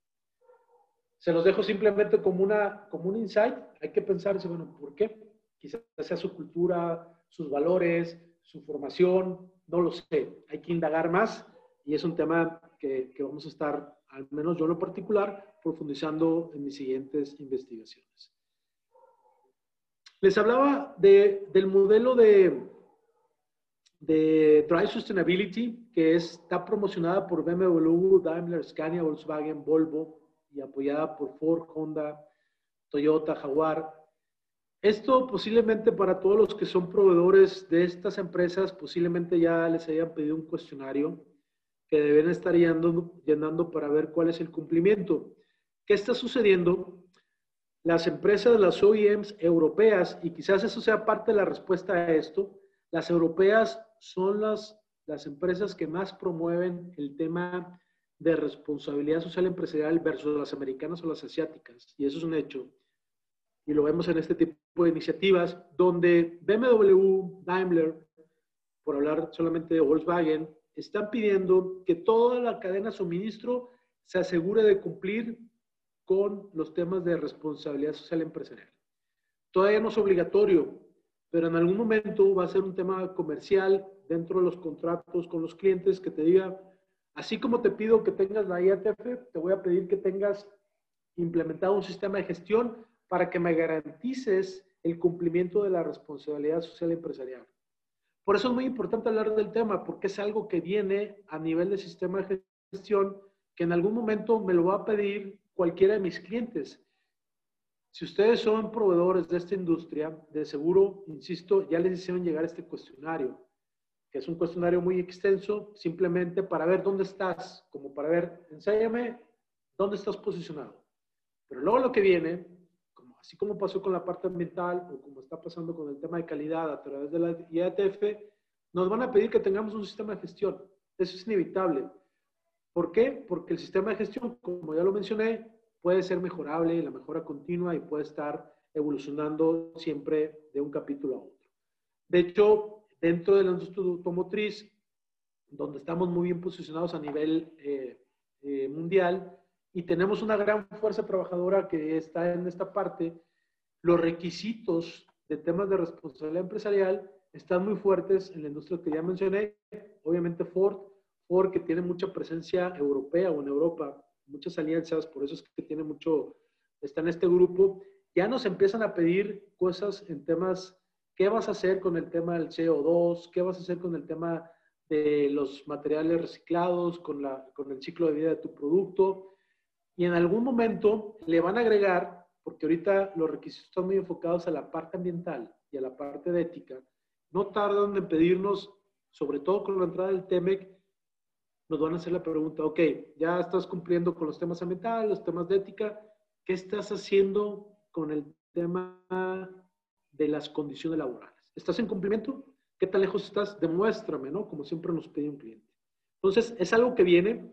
Se los dejo simplemente como, una, como un insight. Hay que pensar, bueno, ¿por qué? Quizás sea su cultura, sus valores, su formación, no lo sé. Hay que indagar más y es un tema que, que vamos a estar, al menos yo en lo particular, profundizando en mis siguientes investigaciones. Les hablaba del modelo de, de Drive Sustainability, que está promocionada por BMW, Daimler, Scania, Volkswagen, Volvo y apoyada por Ford, Honda, Toyota, Jaguar. Esto posiblemente para todos los que son proveedores de estas empresas, posiblemente ya les hayan pedido un cuestionario que deben estar llenando, llenando para ver cuál es el cumplimiento. ¿Qué está sucediendo? las empresas, las OEMs europeas, y quizás eso sea parte de la respuesta a esto, las europeas son las, las empresas que más promueven el tema de responsabilidad social empresarial versus las americanas o las asiáticas. Y eso es un hecho. Y lo vemos en este tipo de iniciativas donde BMW, Daimler, por hablar solamente de Volkswagen, están pidiendo que toda la cadena de suministro se asegure de cumplir con los temas de responsabilidad social empresarial. Todavía no es obligatorio, pero en algún momento va a ser un tema comercial dentro de los contratos con los clientes que te diga, así como te pido que tengas la IATF, te voy a pedir que tengas implementado un sistema de gestión para que me garantices el cumplimiento de la responsabilidad social empresarial. Por eso es muy importante hablar del tema, porque es algo que viene a nivel de sistema de gestión, que en algún momento me lo va a pedir cualquiera de mis clientes. Si ustedes son proveedores de esta industria, de seguro, insisto, ya les hicieron llegar este cuestionario, que es un cuestionario muy extenso, simplemente para ver dónde estás, como para ver, enséñame dónde estás posicionado. Pero luego lo que viene, como, así como pasó con la parte ambiental o como está pasando con el tema de calidad a través de la IATF, nos van a pedir que tengamos un sistema de gestión. Eso es inevitable. ¿Por qué? Porque el sistema de gestión, como ya lo mencioné, puede ser mejorable, la mejora continua y puede estar evolucionando siempre de un capítulo a otro. De hecho, dentro de la industria automotriz, donde estamos muy bien posicionados a nivel eh, eh, mundial y tenemos una gran fuerza trabajadora que está en esta parte, los requisitos de temas de responsabilidad empresarial están muy fuertes en la industria que ya mencioné. Obviamente Ford porque tiene mucha presencia europea o en Europa, muchas alianzas, por eso es que tiene mucho, está en este grupo, ya nos empiezan a pedir cosas en temas, ¿qué vas a hacer con el tema del CO2? ¿Qué vas a hacer con el tema de los materiales reciclados, con, la, con el ciclo de vida de tu producto? Y en algún momento le van a agregar, porque ahorita los requisitos están muy enfocados a la parte ambiental y a la parte de ética, no tardan en pedirnos, sobre todo con la entrada del TEMEC, nos van a hacer la pregunta, ok, ya estás cumpliendo con los temas ambientales, los temas de ética, ¿qué estás haciendo con el tema de las condiciones laborales? ¿Estás en cumplimiento? ¿Qué tan lejos estás? Demuéstrame, ¿no? Como siempre nos pide un cliente. Entonces, es algo que viene.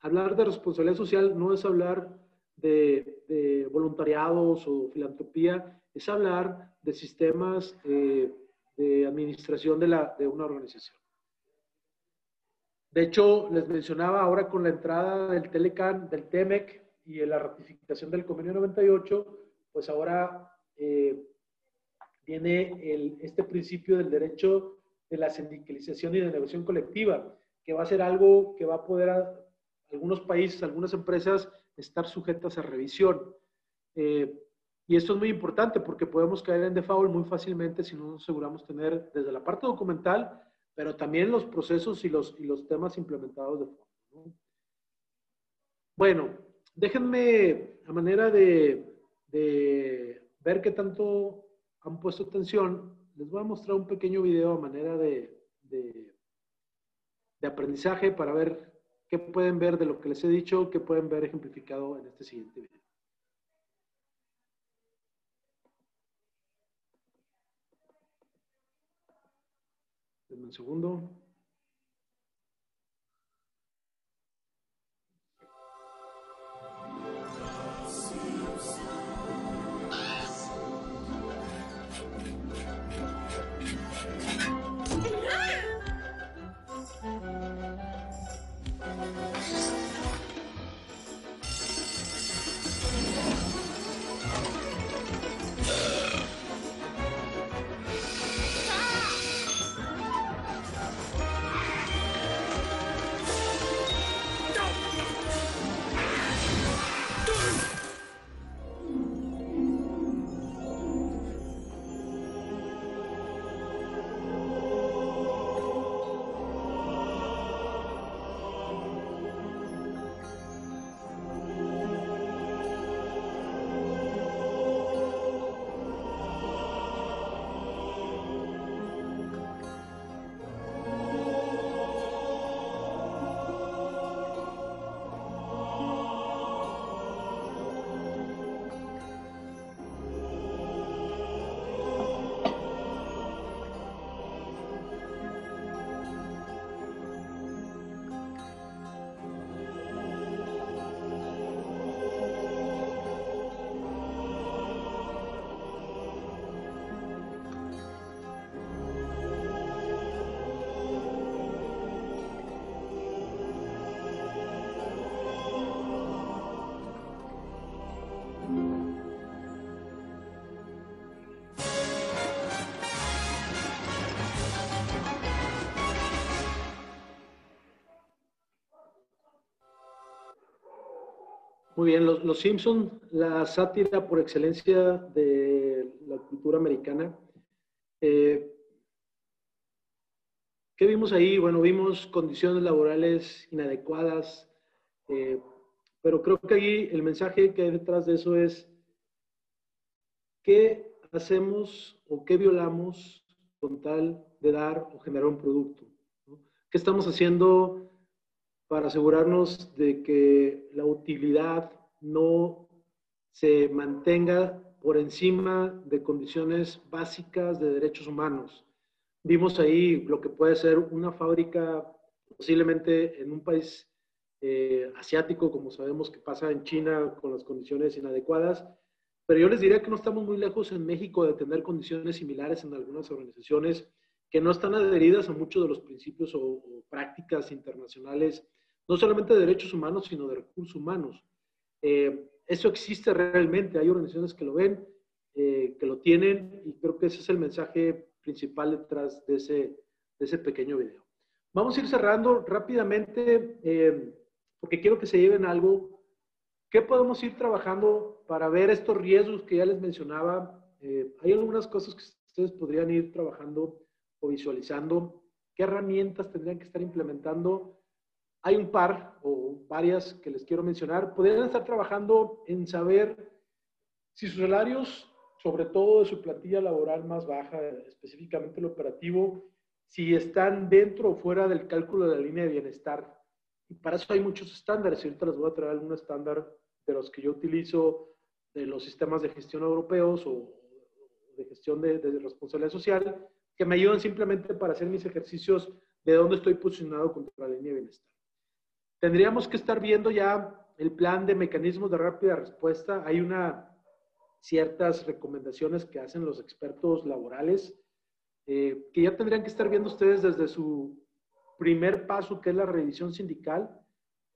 hablar de responsabilidad social no es hablar de, voluntariados o filantropía, es hablar de sistemas eh, de administración de, una organización. De hecho, les mencionaba ahora con la entrada del Telecan, del TEMEC y la ratificación del convenio 98, pues ahora eh, viene el, este principio del derecho de la sindicalización y de negociación colectiva, que va a ser algo que va a poder algunos países, algunas empresas estar sujetas a revisión. Eh, y esto es muy importante porque podemos caer en default muy fácilmente si no nos aseguramos tener desde la parte documental, pero también los procesos y los, y los temas implementados de fondo. Bueno, déjenme a manera de, de ver qué tanto han puesto atención, les voy a mostrar un pequeño video a manera de, de, de aprendizaje para ver ¿Qué pueden ver de lo que les he dicho? ¿Qué pueden ver ejemplificado en este siguiente video? Un segundo. Muy bien, Los, los Simpson, la sátira por excelencia de la cultura americana. Eh, ¿Qué vimos ahí? Bueno, vimos condiciones laborales inadecuadas, eh, pero creo que ahí el mensaje que hay detrás de eso es qué hacemos o qué violamos con tal de dar o generar un producto. ¿Qué estamos haciendo para asegurarnos de que la utilidad no se mantenga por encima de condiciones básicas de derechos humanos. Vimos ahí lo que puede ser una fábrica posiblemente en un país eh, asiático, como sabemos que pasa en China con las condiciones inadecuadas, pero yo les diría que no estamos muy lejos en México de tener condiciones similares en algunas organizaciones que no están adheridas a muchos de los principios o prácticas internacionales no solamente de derechos humanos, sino de recursos humanos. Eh, eso existe realmente, hay organizaciones que lo ven, eh, que lo tienen, y creo que ese es el mensaje principal detrás de ese, de ese pequeño video. Vamos a ir cerrando rápidamente, eh, porque quiero que se lleven algo. ¿Qué podemos ir trabajando para ver estos riesgos que ya les mencionaba? hay algunas cosas que ustedes podrían ir trabajando o visualizando. ¿Qué herramientas tendrían que estar implementando hay un par o varias que les quiero mencionar. Podrían estar trabajando en saber si sus salarios, sobre todo de su plantilla laboral más baja, específicamente el operativo, si están dentro o fuera del cálculo de la línea de bienestar. Y para eso hay muchos estándares. Y ahorita les voy a traer algún estándar de los que yo utilizo de los sistemas de gestión europeos o de gestión de, de responsabilidad social, que me ayudan simplemente para hacer mis ejercicios de dónde estoy posicionado contra la línea de bienestar. Tendríamos que estar viendo ya el plan de mecanismos de rápida respuesta. Hay una ciertas recomendaciones que hacen los expertos laborales eh, que ya tendrían que estar viendo ustedes desde su primer paso, que es la revisión sindical.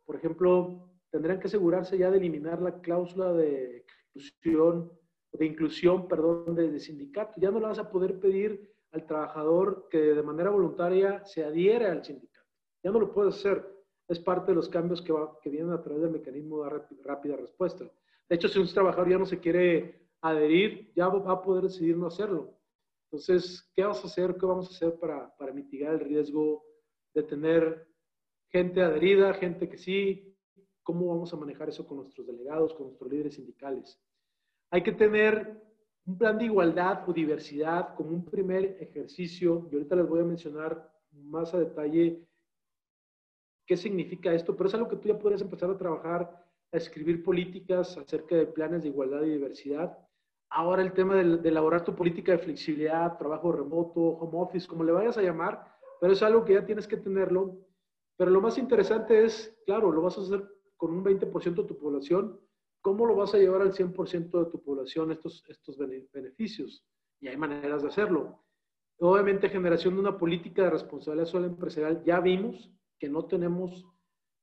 Por ejemplo, tendrían que asegurarse ya de eliminar la cláusula de inclusión, de inclusión, perdón, de, sindicato. Ya no le vas a poder pedir al trabajador que de manera voluntaria se adhiere al sindicato. Ya no lo puedes hacer. Es parte de los cambios que, que vienen a través del mecanismo de rápida respuesta. De hecho, si un trabajador ya no se quiere adherir, ya va a poder decidir no hacerlo. Entonces, ¿qué vamos a hacer? ¿Qué vamos a hacer para, para mitigar el riesgo de tener gente adherida, gente que sí? ¿Cómo vamos a manejar eso con nuestros delegados, con nuestros líderes sindicales? Hay que tener un plan de igualdad o diversidad como un primer ejercicio. Y ahorita les voy a mencionar más a detalle qué significa esto, pero es algo que tú ya podrías empezar a trabajar, a escribir políticas acerca de planes de igualdad y diversidad Ahora el tema de, elaborar tu política de flexibilidad, trabajo remoto, home office, como le vayas a llamar, pero es algo que ya tienes que tenerlo. Pero lo más interesante es, claro, lo vas a hacer con un 20% de tu población, ¿cómo lo vas a llevar al 100% de tu población estos, estos beneficios? Y hay maneras de hacerlo. Obviamente, generación de una política de responsabilidad social empresarial, ya vimos que no tenemos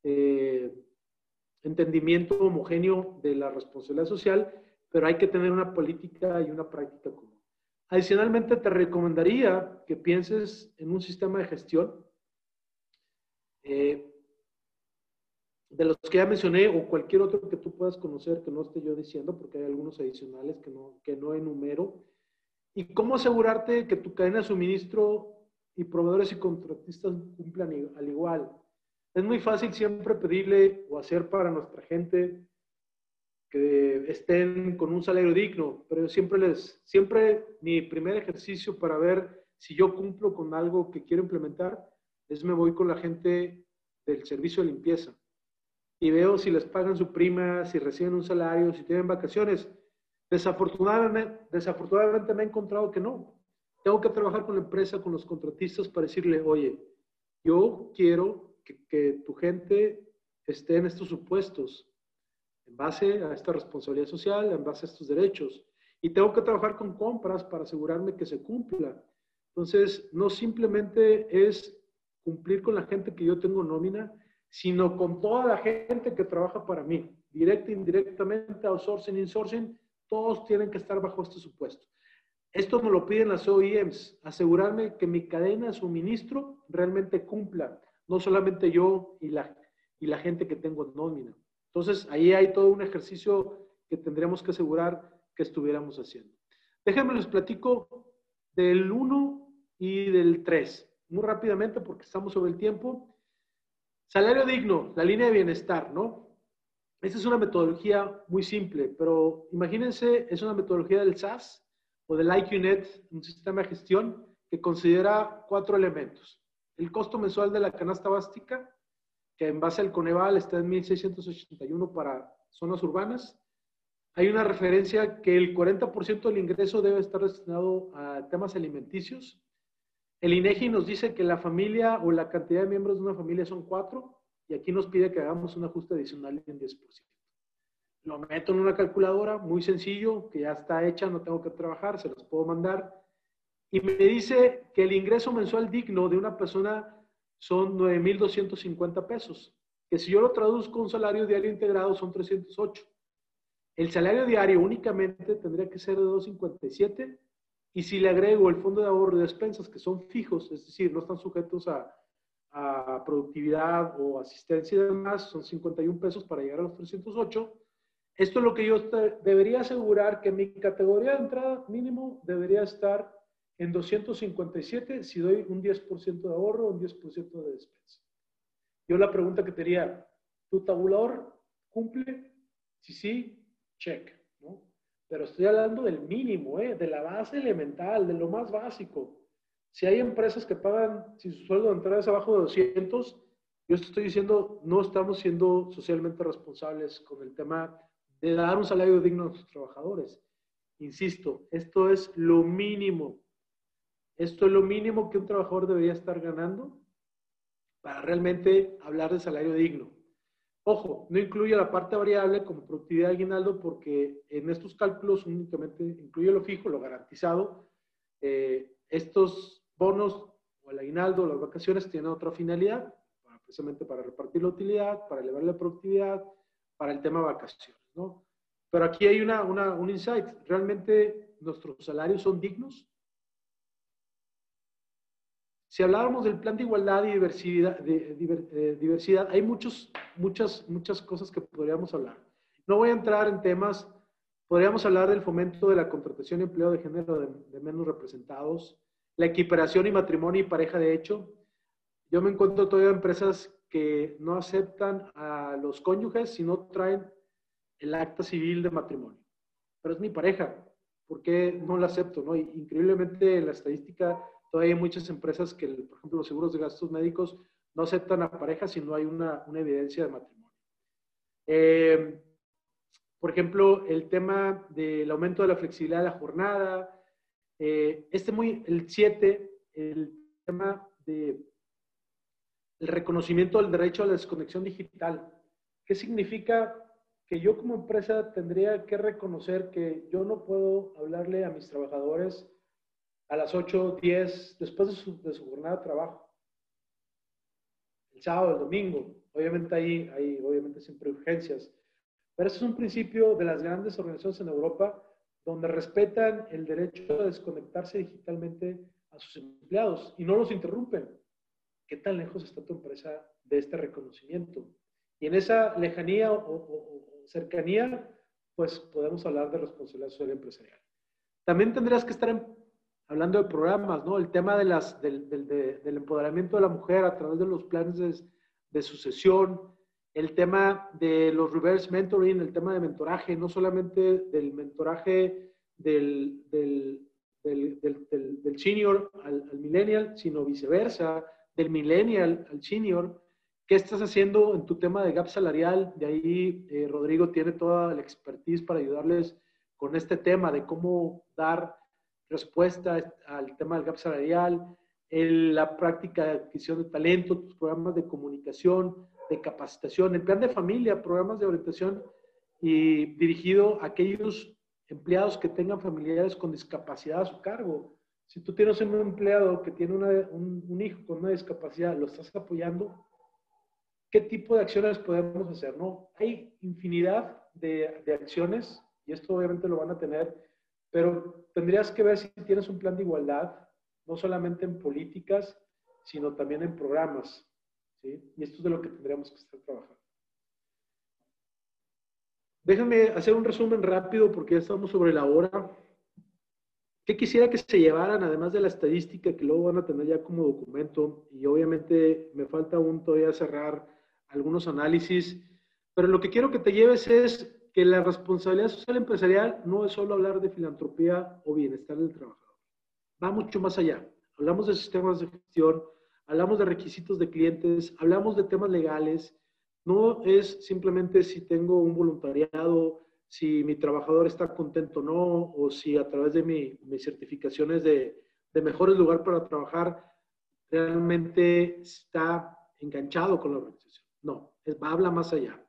eh, entendimiento homogéneo de la responsabilidad social pero hay que tener una política y una práctica común. Adicionalmente, te recomendaría que pienses en un sistema de gestión eh, de los que ya mencioné o cualquier otro que tú puedas conocer que no esté yo diciendo, porque hay algunos adicionales que no, que no enumero. Y cómo asegurarte que tu cadena de suministro y proveedores y contratistas cumplan al igual. Es muy fácil siempre pedirle o hacer para nuestra gente que estén con un salario digno, pero siempre les, siempre mi primer ejercicio para ver si yo cumplo con algo que quiero implementar es me voy con la gente del servicio de limpieza y veo si les pagan su prima, si reciben un salario, si tienen vacaciones. Desafortunadamente, desafortunadamente me he encontrado que no. Tengo que trabajar con la empresa, con los contratistas para decirle, oye, yo quiero que, que tu gente esté en estos supuestos en base a esta responsabilidad social, en base a estos derechos. Y tengo que trabajar con compras para asegurarme que se cumpla. Entonces, no simplemente es cumplir con la gente que yo tengo nómina, sino con toda la gente que trabaja para mí, directa, indirectamente, outsourcing, insourcing, todos tienen que estar bajo este supuesto. Esto me lo piden las OEMs, asegurarme que mi cadena de suministro realmente cumpla, no solamente yo y la, y la gente que tengo en nómina. Entonces, ahí hay todo un ejercicio que tendríamos que asegurar que estuviéramos haciendo. Déjenme les platico del 1 y del 3, muy rápidamente porque estamos sobre el tiempo. Salario digno, la línea de bienestar, ¿no? Esta es una metodología muy simple, pero imagínense, es una metodología del SAS o del IQNet, un sistema de gestión que considera cuatro elementos. El costo mensual de la canasta básica, que en base al Coneval está en 1681 para zonas urbanas. Hay una referencia que el 40% del ingreso debe estar destinado a temas alimenticios. El INEGI nos dice que la familia o la cantidad de miembros de una familia son cuatro y aquí nos pide que hagamos un ajuste adicional en 10%. Lo meto en una calculadora, muy sencillo, que ya está hecha, no tengo que trabajar, se los puedo mandar. Y me dice que el ingreso mensual digno de una persona son 9.250 pesos, que si yo lo traduzco un salario diario integrado son 308. El salario diario únicamente tendría que ser de 257 y si le agrego el fondo de ahorro y despensas que son fijos, es decir, no están sujetos a, a productividad o asistencia y demás, son 51 pesos para llegar a los 308. Esto es lo que yo debería asegurar que mi categoría de entrada mínimo debería estar en 257 si doy un 10% de ahorro, un 10% de despensa. Yo la pregunta que tenía, ¿tu tabulador cumple? Si sí, check, ¿no? Pero estoy hablando del mínimo, ¿eh? de la base elemental, de lo más básico. Si hay empresas que pagan, si su sueldo de entrada es abajo de 200, yo estoy diciendo, no estamos siendo socialmente responsables con el tema de dar un salario digno a nuestros trabajadores. Insisto, esto es lo mínimo esto es lo mínimo que un trabajador debería estar ganando para realmente hablar de salario digno. Ojo, no incluye la parte variable como productividad de aguinaldo porque en estos cálculos únicamente incluye lo fijo, lo garantizado. Eh, estos bonos o el aguinaldo o las vacaciones tienen otra finalidad, precisamente para repartir la utilidad, para elevar la productividad, para el tema vacaciones, ¿no? Pero aquí hay una, una, un insight. ¿Realmente nuestros salarios son dignos? Si habláramos del plan de igualdad y diversidad, de, eh, diversidad hay muchos, muchas, muchas cosas que podríamos hablar. No voy a entrar en temas, podríamos hablar del fomento de la contratación y empleo de género de, menos representados, la equiparación y matrimonio y pareja de hecho. Yo me encuentro todavía empresas que no aceptan a los cónyuges si no traen el acta civil de matrimonio. Pero es mi pareja, ¿por qué no la acepto? No? increíblemente la estadística Todavía hay muchas empresas que, por ejemplo, los seguros de gastos médicos no aceptan a pareja si no hay una, una evidencia de matrimonio. Eh, por ejemplo, el tema del aumento de la flexibilidad de la jornada. Eh, este muy, el 7, el tema de el reconocimiento del derecho a la desconexión digital. ¿Qué significa que yo como empresa tendría que reconocer que yo no puedo hablarle a mis trabajadores a las 8, 10, después de su, jornada de trabajo. El sábado, el domingo. Obviamente ahí hay, obviamente siempre urgencias. Pero ese es un principio de las grandes organizaciones en Europa donde respetan el derecho a desconectarse digitalmente a sus empleados y no los interrumpen. ¿Qué tan lejos está tu empresa de este reconocimiento? Y en esa lejanía o cercanía, pues podemos hablar de responsabilidad social empresarial. También tendrías que estar hablando de programas, ¿no? El tema de las, del, del, empoderamiento de la mujer a través de los planes de, sucesión, el tema de los reverse mentoring, el tema de mentoraje, no solamente del mentoraje del, del, del senior al, millennial, sino viceversa, del millennial al senior. ¿Qué estás haciendo en tu tema de gap salarial? De ahí eh, Rodrigo tiene toda la expertise para ayudarles con este tema de cómo dar respuesta al tema del gap salarial, la práctica de adquisición de talento, tus programas de comunicación, de capacitación, el plan de familia, programas de orientación y dirigido a aquellos empleados que tengan familiares con discapacidad a su cargo. Si tú tienes un empleado que tiene un, hijo con una discapacidad, ¿lo estás apoyando? ¿Qué tipo de acciones podemos hacer? No, hay infinidad de, de acciones y esto obviamente lo van a tener pero tendrías que ver si tienes un plan de igualdad, no solamente en políticas, sino también en programas. ¿sí? Y esto es de lo que tendríamos que estar trabajando. Déjame hacer un resumen rápido porque ya estamos sobre la hora. ¿Qué quisiera que se llevaran, además de la estadística que luego van a tener ya como documento? Y obviamente me falta aún todavía cerrar algunos análisis, pero lo que quiero que te lleves es que la responsabilidad social empresarial no es solo hablar de filantropía o bienestar del trabajador. Va mucho más allá. Hablamos de sistemas de gestión, hablamos de requisitos de clientes, hablamos de temas legales. No es simplemente si tengo un voluntariado, si mi trabajador está contento o no, o si a través de mi, mis certificaciones de, de mejores lugar para trabajar realmente está enganchado con la organización. No, es, habla más allá.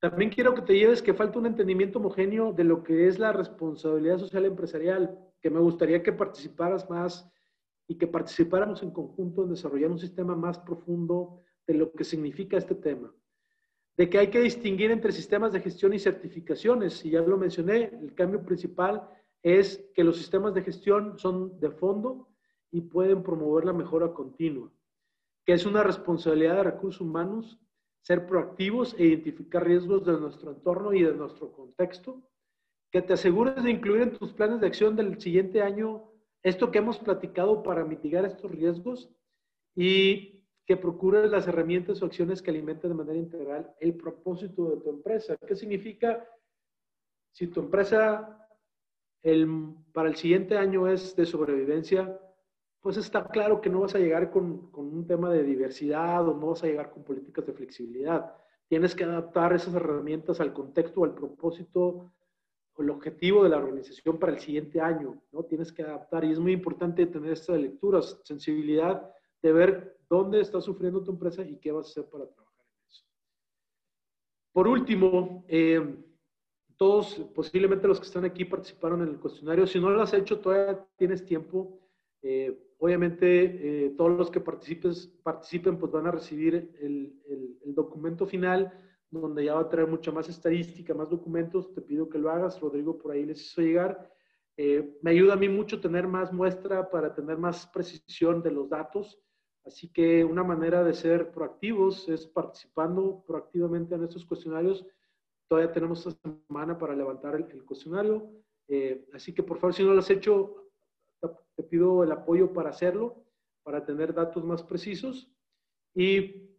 También quiero que te lleves que falta un entendimiento homogéneo de lo que es la responsabilidad social empresarial, que me gustaría que participaras más y que participáramos en conjunto en desarrollar un sistema más profundo de lo que significa este tema. De que hay que distinguir entre sistemas de gestión y certificaciones. Y ya lo mencioné, el cambio principal es que los sistemas de gestión son de fondo y pueden promover la mejora continua, que es una responsabilidad de recursos humanos ser proactivos e identificar riesgos de nuestro entorno y de nuestro contexto, que te asegures de incluir en tus planes de acción del siguiente año esto que hemos platicado para mitigar estos riesgos y que procures las herramientas o acciones que alimenten de manera integral el propósito de tu empresa. ¿Qué significa si tu empresa para el siguiente año es de sobrevivencia? Pues está claro que no vas a llegar con, un tema de diversidad o no vas a llegar con políticas de flexibilidad. Tienes que adaptar esas herramientas al contexto, al propósito o el objetivo de la organización para el siguiente año, ¿no? Tienes que adaptar y es muy importante tener estas lecturas, sensibilidad de ver dónde está sufriendo tu empresa y qué vas a hacer para trabajar en eso. Por último, eh, todos, posiblemente los que están aquí participaron en el cuestionario. Si no lo has hecho, todavía tienes tiempo. Eh, obviamente, todos los que participes, participen pues van a recibir el, el, documento final, donde ya va a traer mucha más estadística, más documentos. Te pido que lo hagas. Rodrigo por ahí les hizo llegar. me ayuda a mí mucho tener más muestra para tener más precisión de los datos. Así que una manera de ser proactivos es participando proactivamente en estos cuestionarios. Todavía tenemos esta semana para levantar el, cuestionario. Eh, así que por favor, si no lo has hecho, te pido el apoyo para hacerlo, para tener datos más precisos. Y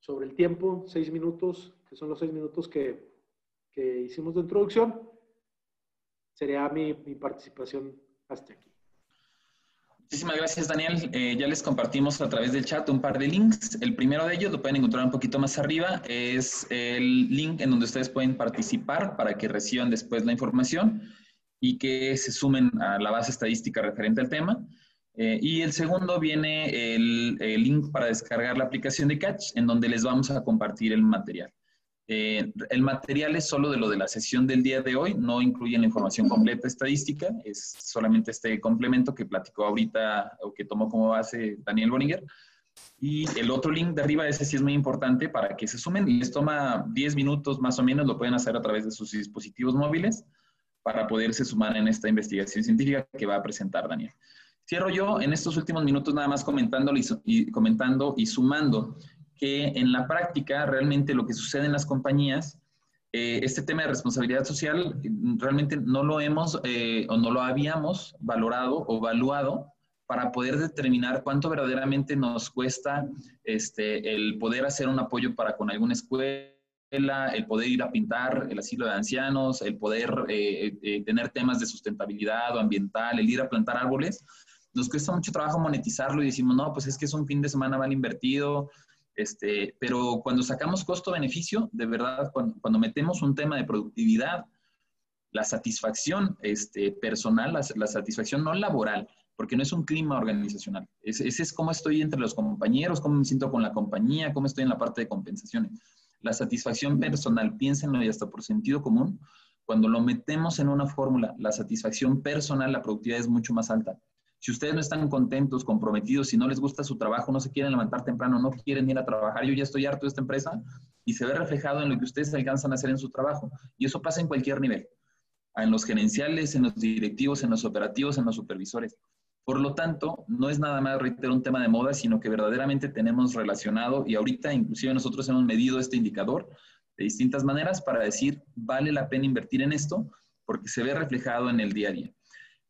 sobre el tiempo, seis minutos, que son los seis minutos que, que hicimos de introducción, sería mi, mi participación hasta aquí. Muchísimas gracias, Daniel. Eh, ya les compartimos a través del chat un par de links. El primero de ellos lo pueden encontrar un poquito más arriba. Es el link en donde ustedes pueden participar para que reciban después la información y que se sumen a la base estadística referente al tema. Eh, y el segundo viene el, el, link para descargar la aplicación de Catch, en donde les vamos a compartir el material. Eh, el material es solo de lo de la sesión del día de hoy, no incluye la información completa estadística, es solamente este complemento que platicó ahorita o que tomó como base Daniel Boninger. Y el otro link de arriba, ese sí es muy importante para que se sumen. Les toma 10 minutos más o menos, lo pueden hacer a través de sus dispositivos móviles para poderse sumar en esta investigación científica que va a presentar Daniel. Cierro yo en estos últimos minutos nada más comentando y, comentando y sumando que en la práctica realmente lo que sucede en las compañías, eh, este tema de responsabilidad social realmente no lo hemos eh, o no lo habíamos valorado o evaluado para poder determinar cuánto verdaderamente nos cuesta este, el poder hacer un apoyo para con alguna escuela, el poder ir a pintar el asilo de ancianos, el poder eh, tener temas de sustentabilidad o ambiental, el ir a plantar árboles. Nos cuesta mucho trabajo monetizarlo y decimos, no, pues es que es un fin de semana mal invertido, este, pero cuando sacamos costo-beneficio, de verdad, cuando, metemos un tema de productividad, la satisfacción este, personal, la, satisfacción no laboral, porque no es un clima organizacional. Ese es, cómo estoy entre los compañeros, cómo me siento con la compañía, cómo estoy en la parte de compensaciones. La satisfacción personal, piénsenlo y hasta por sentido común, cuando lo metemos en una fórmula, la satisfacción personal, la productividad es mucho más alta. Si ustedes no están contentos, comprometidos, si no les gusta su trabajo, no se quieren levantar temprano, no quieren ir a trabajar, yo ya estoy harto de esta empresa y se ve reflejado en lo que ustedes alcanzan a hacer en su trabajo. Y eso pasa en cualquier nivel, en los gerenciales, en los directivos, en los operativos, en los supervisores. Por lo tanto, no es nada más, reitero, un tema de moda, sino que verdaderamente tenemos relacionado y ahorita inclusive nosotros hemos medido este indicador de distintas maneras para decir, vale la pena invertir en esto porque se ve reflejado en el día a día.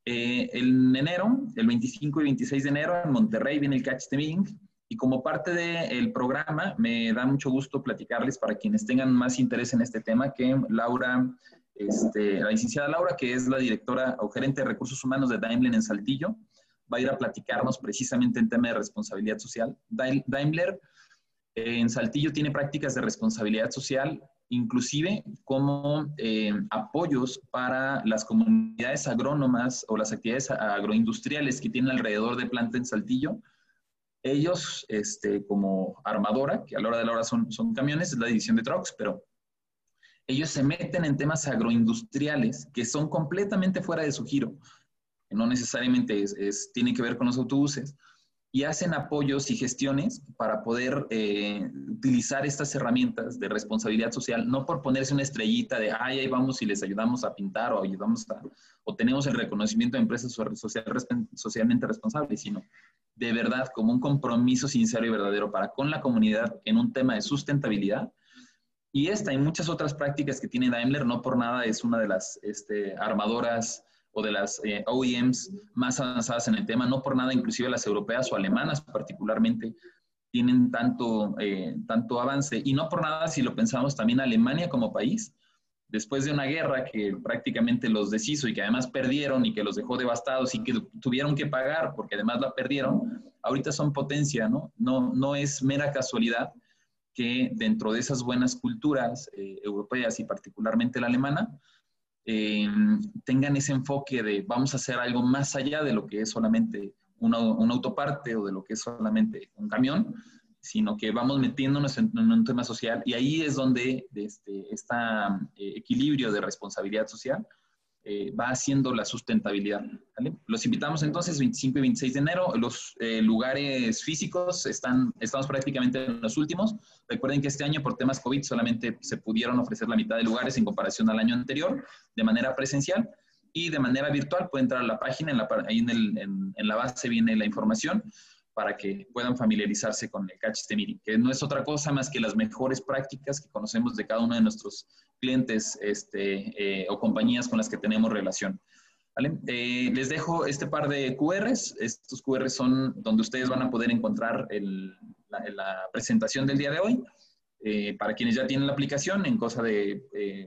Eh, en enero, el 25 y 26 de enero, en Monterrey viene el Catch the Meeting y como parte del programa me da mucho gusto platicarles para quienes tengan más interés en este tema que Laura, este, la licenciada Laura, que es la directora o gerente de recursos humanos de Daimler en Saltillo, va a ir a platicarnos precisamente en tema de responsabilidad social. Daimler eh, en Saltillo tiene prácticas de responsabilidad social inclusive como eh, apoyos para las comunidades agrónomas o las actividades agroindustriales que tienen alrededor de planta en Saltillo. Ellos, este, como armadora, que a la hora de la hora son, son camiones, es la división de trucks, pero ellos se meten en temas agroindustriales que son completamente fuera de su giro, no necesariamente es, tienen que ver con los autobuses, y hacen apoyos y gestiones para poder eh, utilizar estas herramientas de responsabilidad social, no por ponerse una estrellita de, ay, ahí vamos y les ayudamos a pintar o ayudamos a, o tenemos el reconocimiento de empresas social, socialmente responsables, sino de verdad como un compromiso sincero y verdadero para con la comunidad en un tema de sustentabilidad. Y esta y muchas otras prácticas que tiene Daimler, no por nada es una de las este, armadoras o de las eh, OEMs más avanzadas en el tema, no por nada, inclusive las europeas o alemanas particularmente, tienen tanto, eh, tanto avance. Y no por nada, si lo pensamos también Alemania como país, después de una guerra que prácticamente los deshizo y que además perdieron y que los dejó devastados y que tuvieron que pagar porque además la perdieron, ahorita son potencia, ¿no? No, no es mera casualidad que dentro de esas buenas culturas eh, europeas y particularmente la alemana, eh, tengan ese enfoque de vamos a hacer algo más allá de lo que es solamente una, autoparte o de lo que es solamente un camión sino que vamos metiéndonos en, un tema social. Y ahí es donde este equilibrio de responsabilidad social eh, va haciendo la sustentabilidad. Los invitamos entonces 25 y 26 de enero. Los eh, lugares físicos están, estamos prácticamente en los últimos. Recuerden que este año por temas COVID solamente se pudieron ofrecer la mitad de lugares en comparación al año anterior de manera presencial y de manera virtual. Pueden entrar a la página, en la, ahí en, en, en la base viene la información para que puedan familiarizarse con el Catch STEM que no es otra cosa más que las mejores prácticas que conocemos de cada uno de nuestros clientes este, eh, o compañías con las que tenemos relación. Eh, les dejo este par de QRs. Estos QRs son donde ustedes van a poder encontrar la, presentación del día de hoy. Eh, para quienes ya tienen la aplicación, en cosa de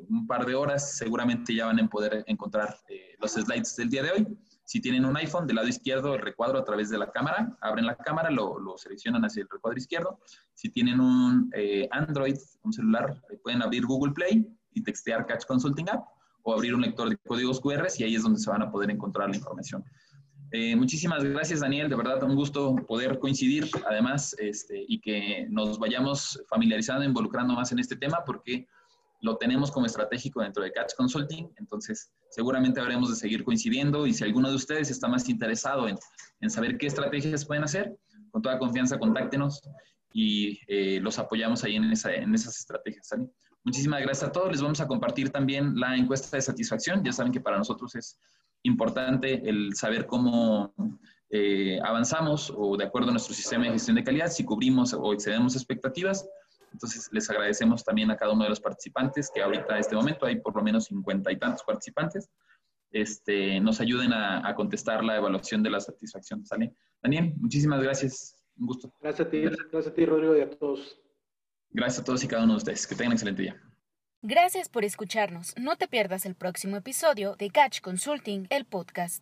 un par de horas seguramente ya van a poder encontrar los slides del día de hoy. Si tienen un iPhone, del lado izquierdo el recuadro a través de la cámara, abren la cámara, lo, seleccionan hacia el recuadro izquierdo. Si tienen un eh, Android, un celular, pueden abrir Google Play y textear Catch Consulting App o abrir un lector de códigos QR y ahí es donde se van a poder encontrar la información. Eh, muchísimas gracias, Daniel. De verdad, un gusto poder coincidir, además, este, y que nos vayamos familiarizando, involucrando más en este tema, porque lo tenemos como estratégico dentro de Catch Consulting, entonces seguramente habremos de seguir coincidiendo y si alguno de ustedes está más interesado en, en saber qué estrategias pueden hacer, con toda confianza contáctenos y eh, los apoyamos ahí en, esa, en esas estrategias. Muchísimas gracias a todos. Les vamos a compartir también la encuesta de satisfacción. Ya saben que para nosotros es importante el saber cómo eh, avanzamos o de acuerdo a nuestro sistema de gestión de calidad, si cubrimos o excedemos expectativas. Entonces, les agradecemos también a cada uno de los participantes, que ahorita en este momento hay por lo menos cincuenta y tantos participantes, este, nos ayuden a, contestar la evaluación de la satisfacción. ¿Sale? Daniel, muchísimas gracias. Un gusto. Gracias a ti, gracias a ti, Rodrigo, y a todos. Gracias a todos y cada uno de ustedes. Que tengan un excelente día. Gracias por escucharnos. No te pierdas el próximo episodio de Catch Consulting, el podcast.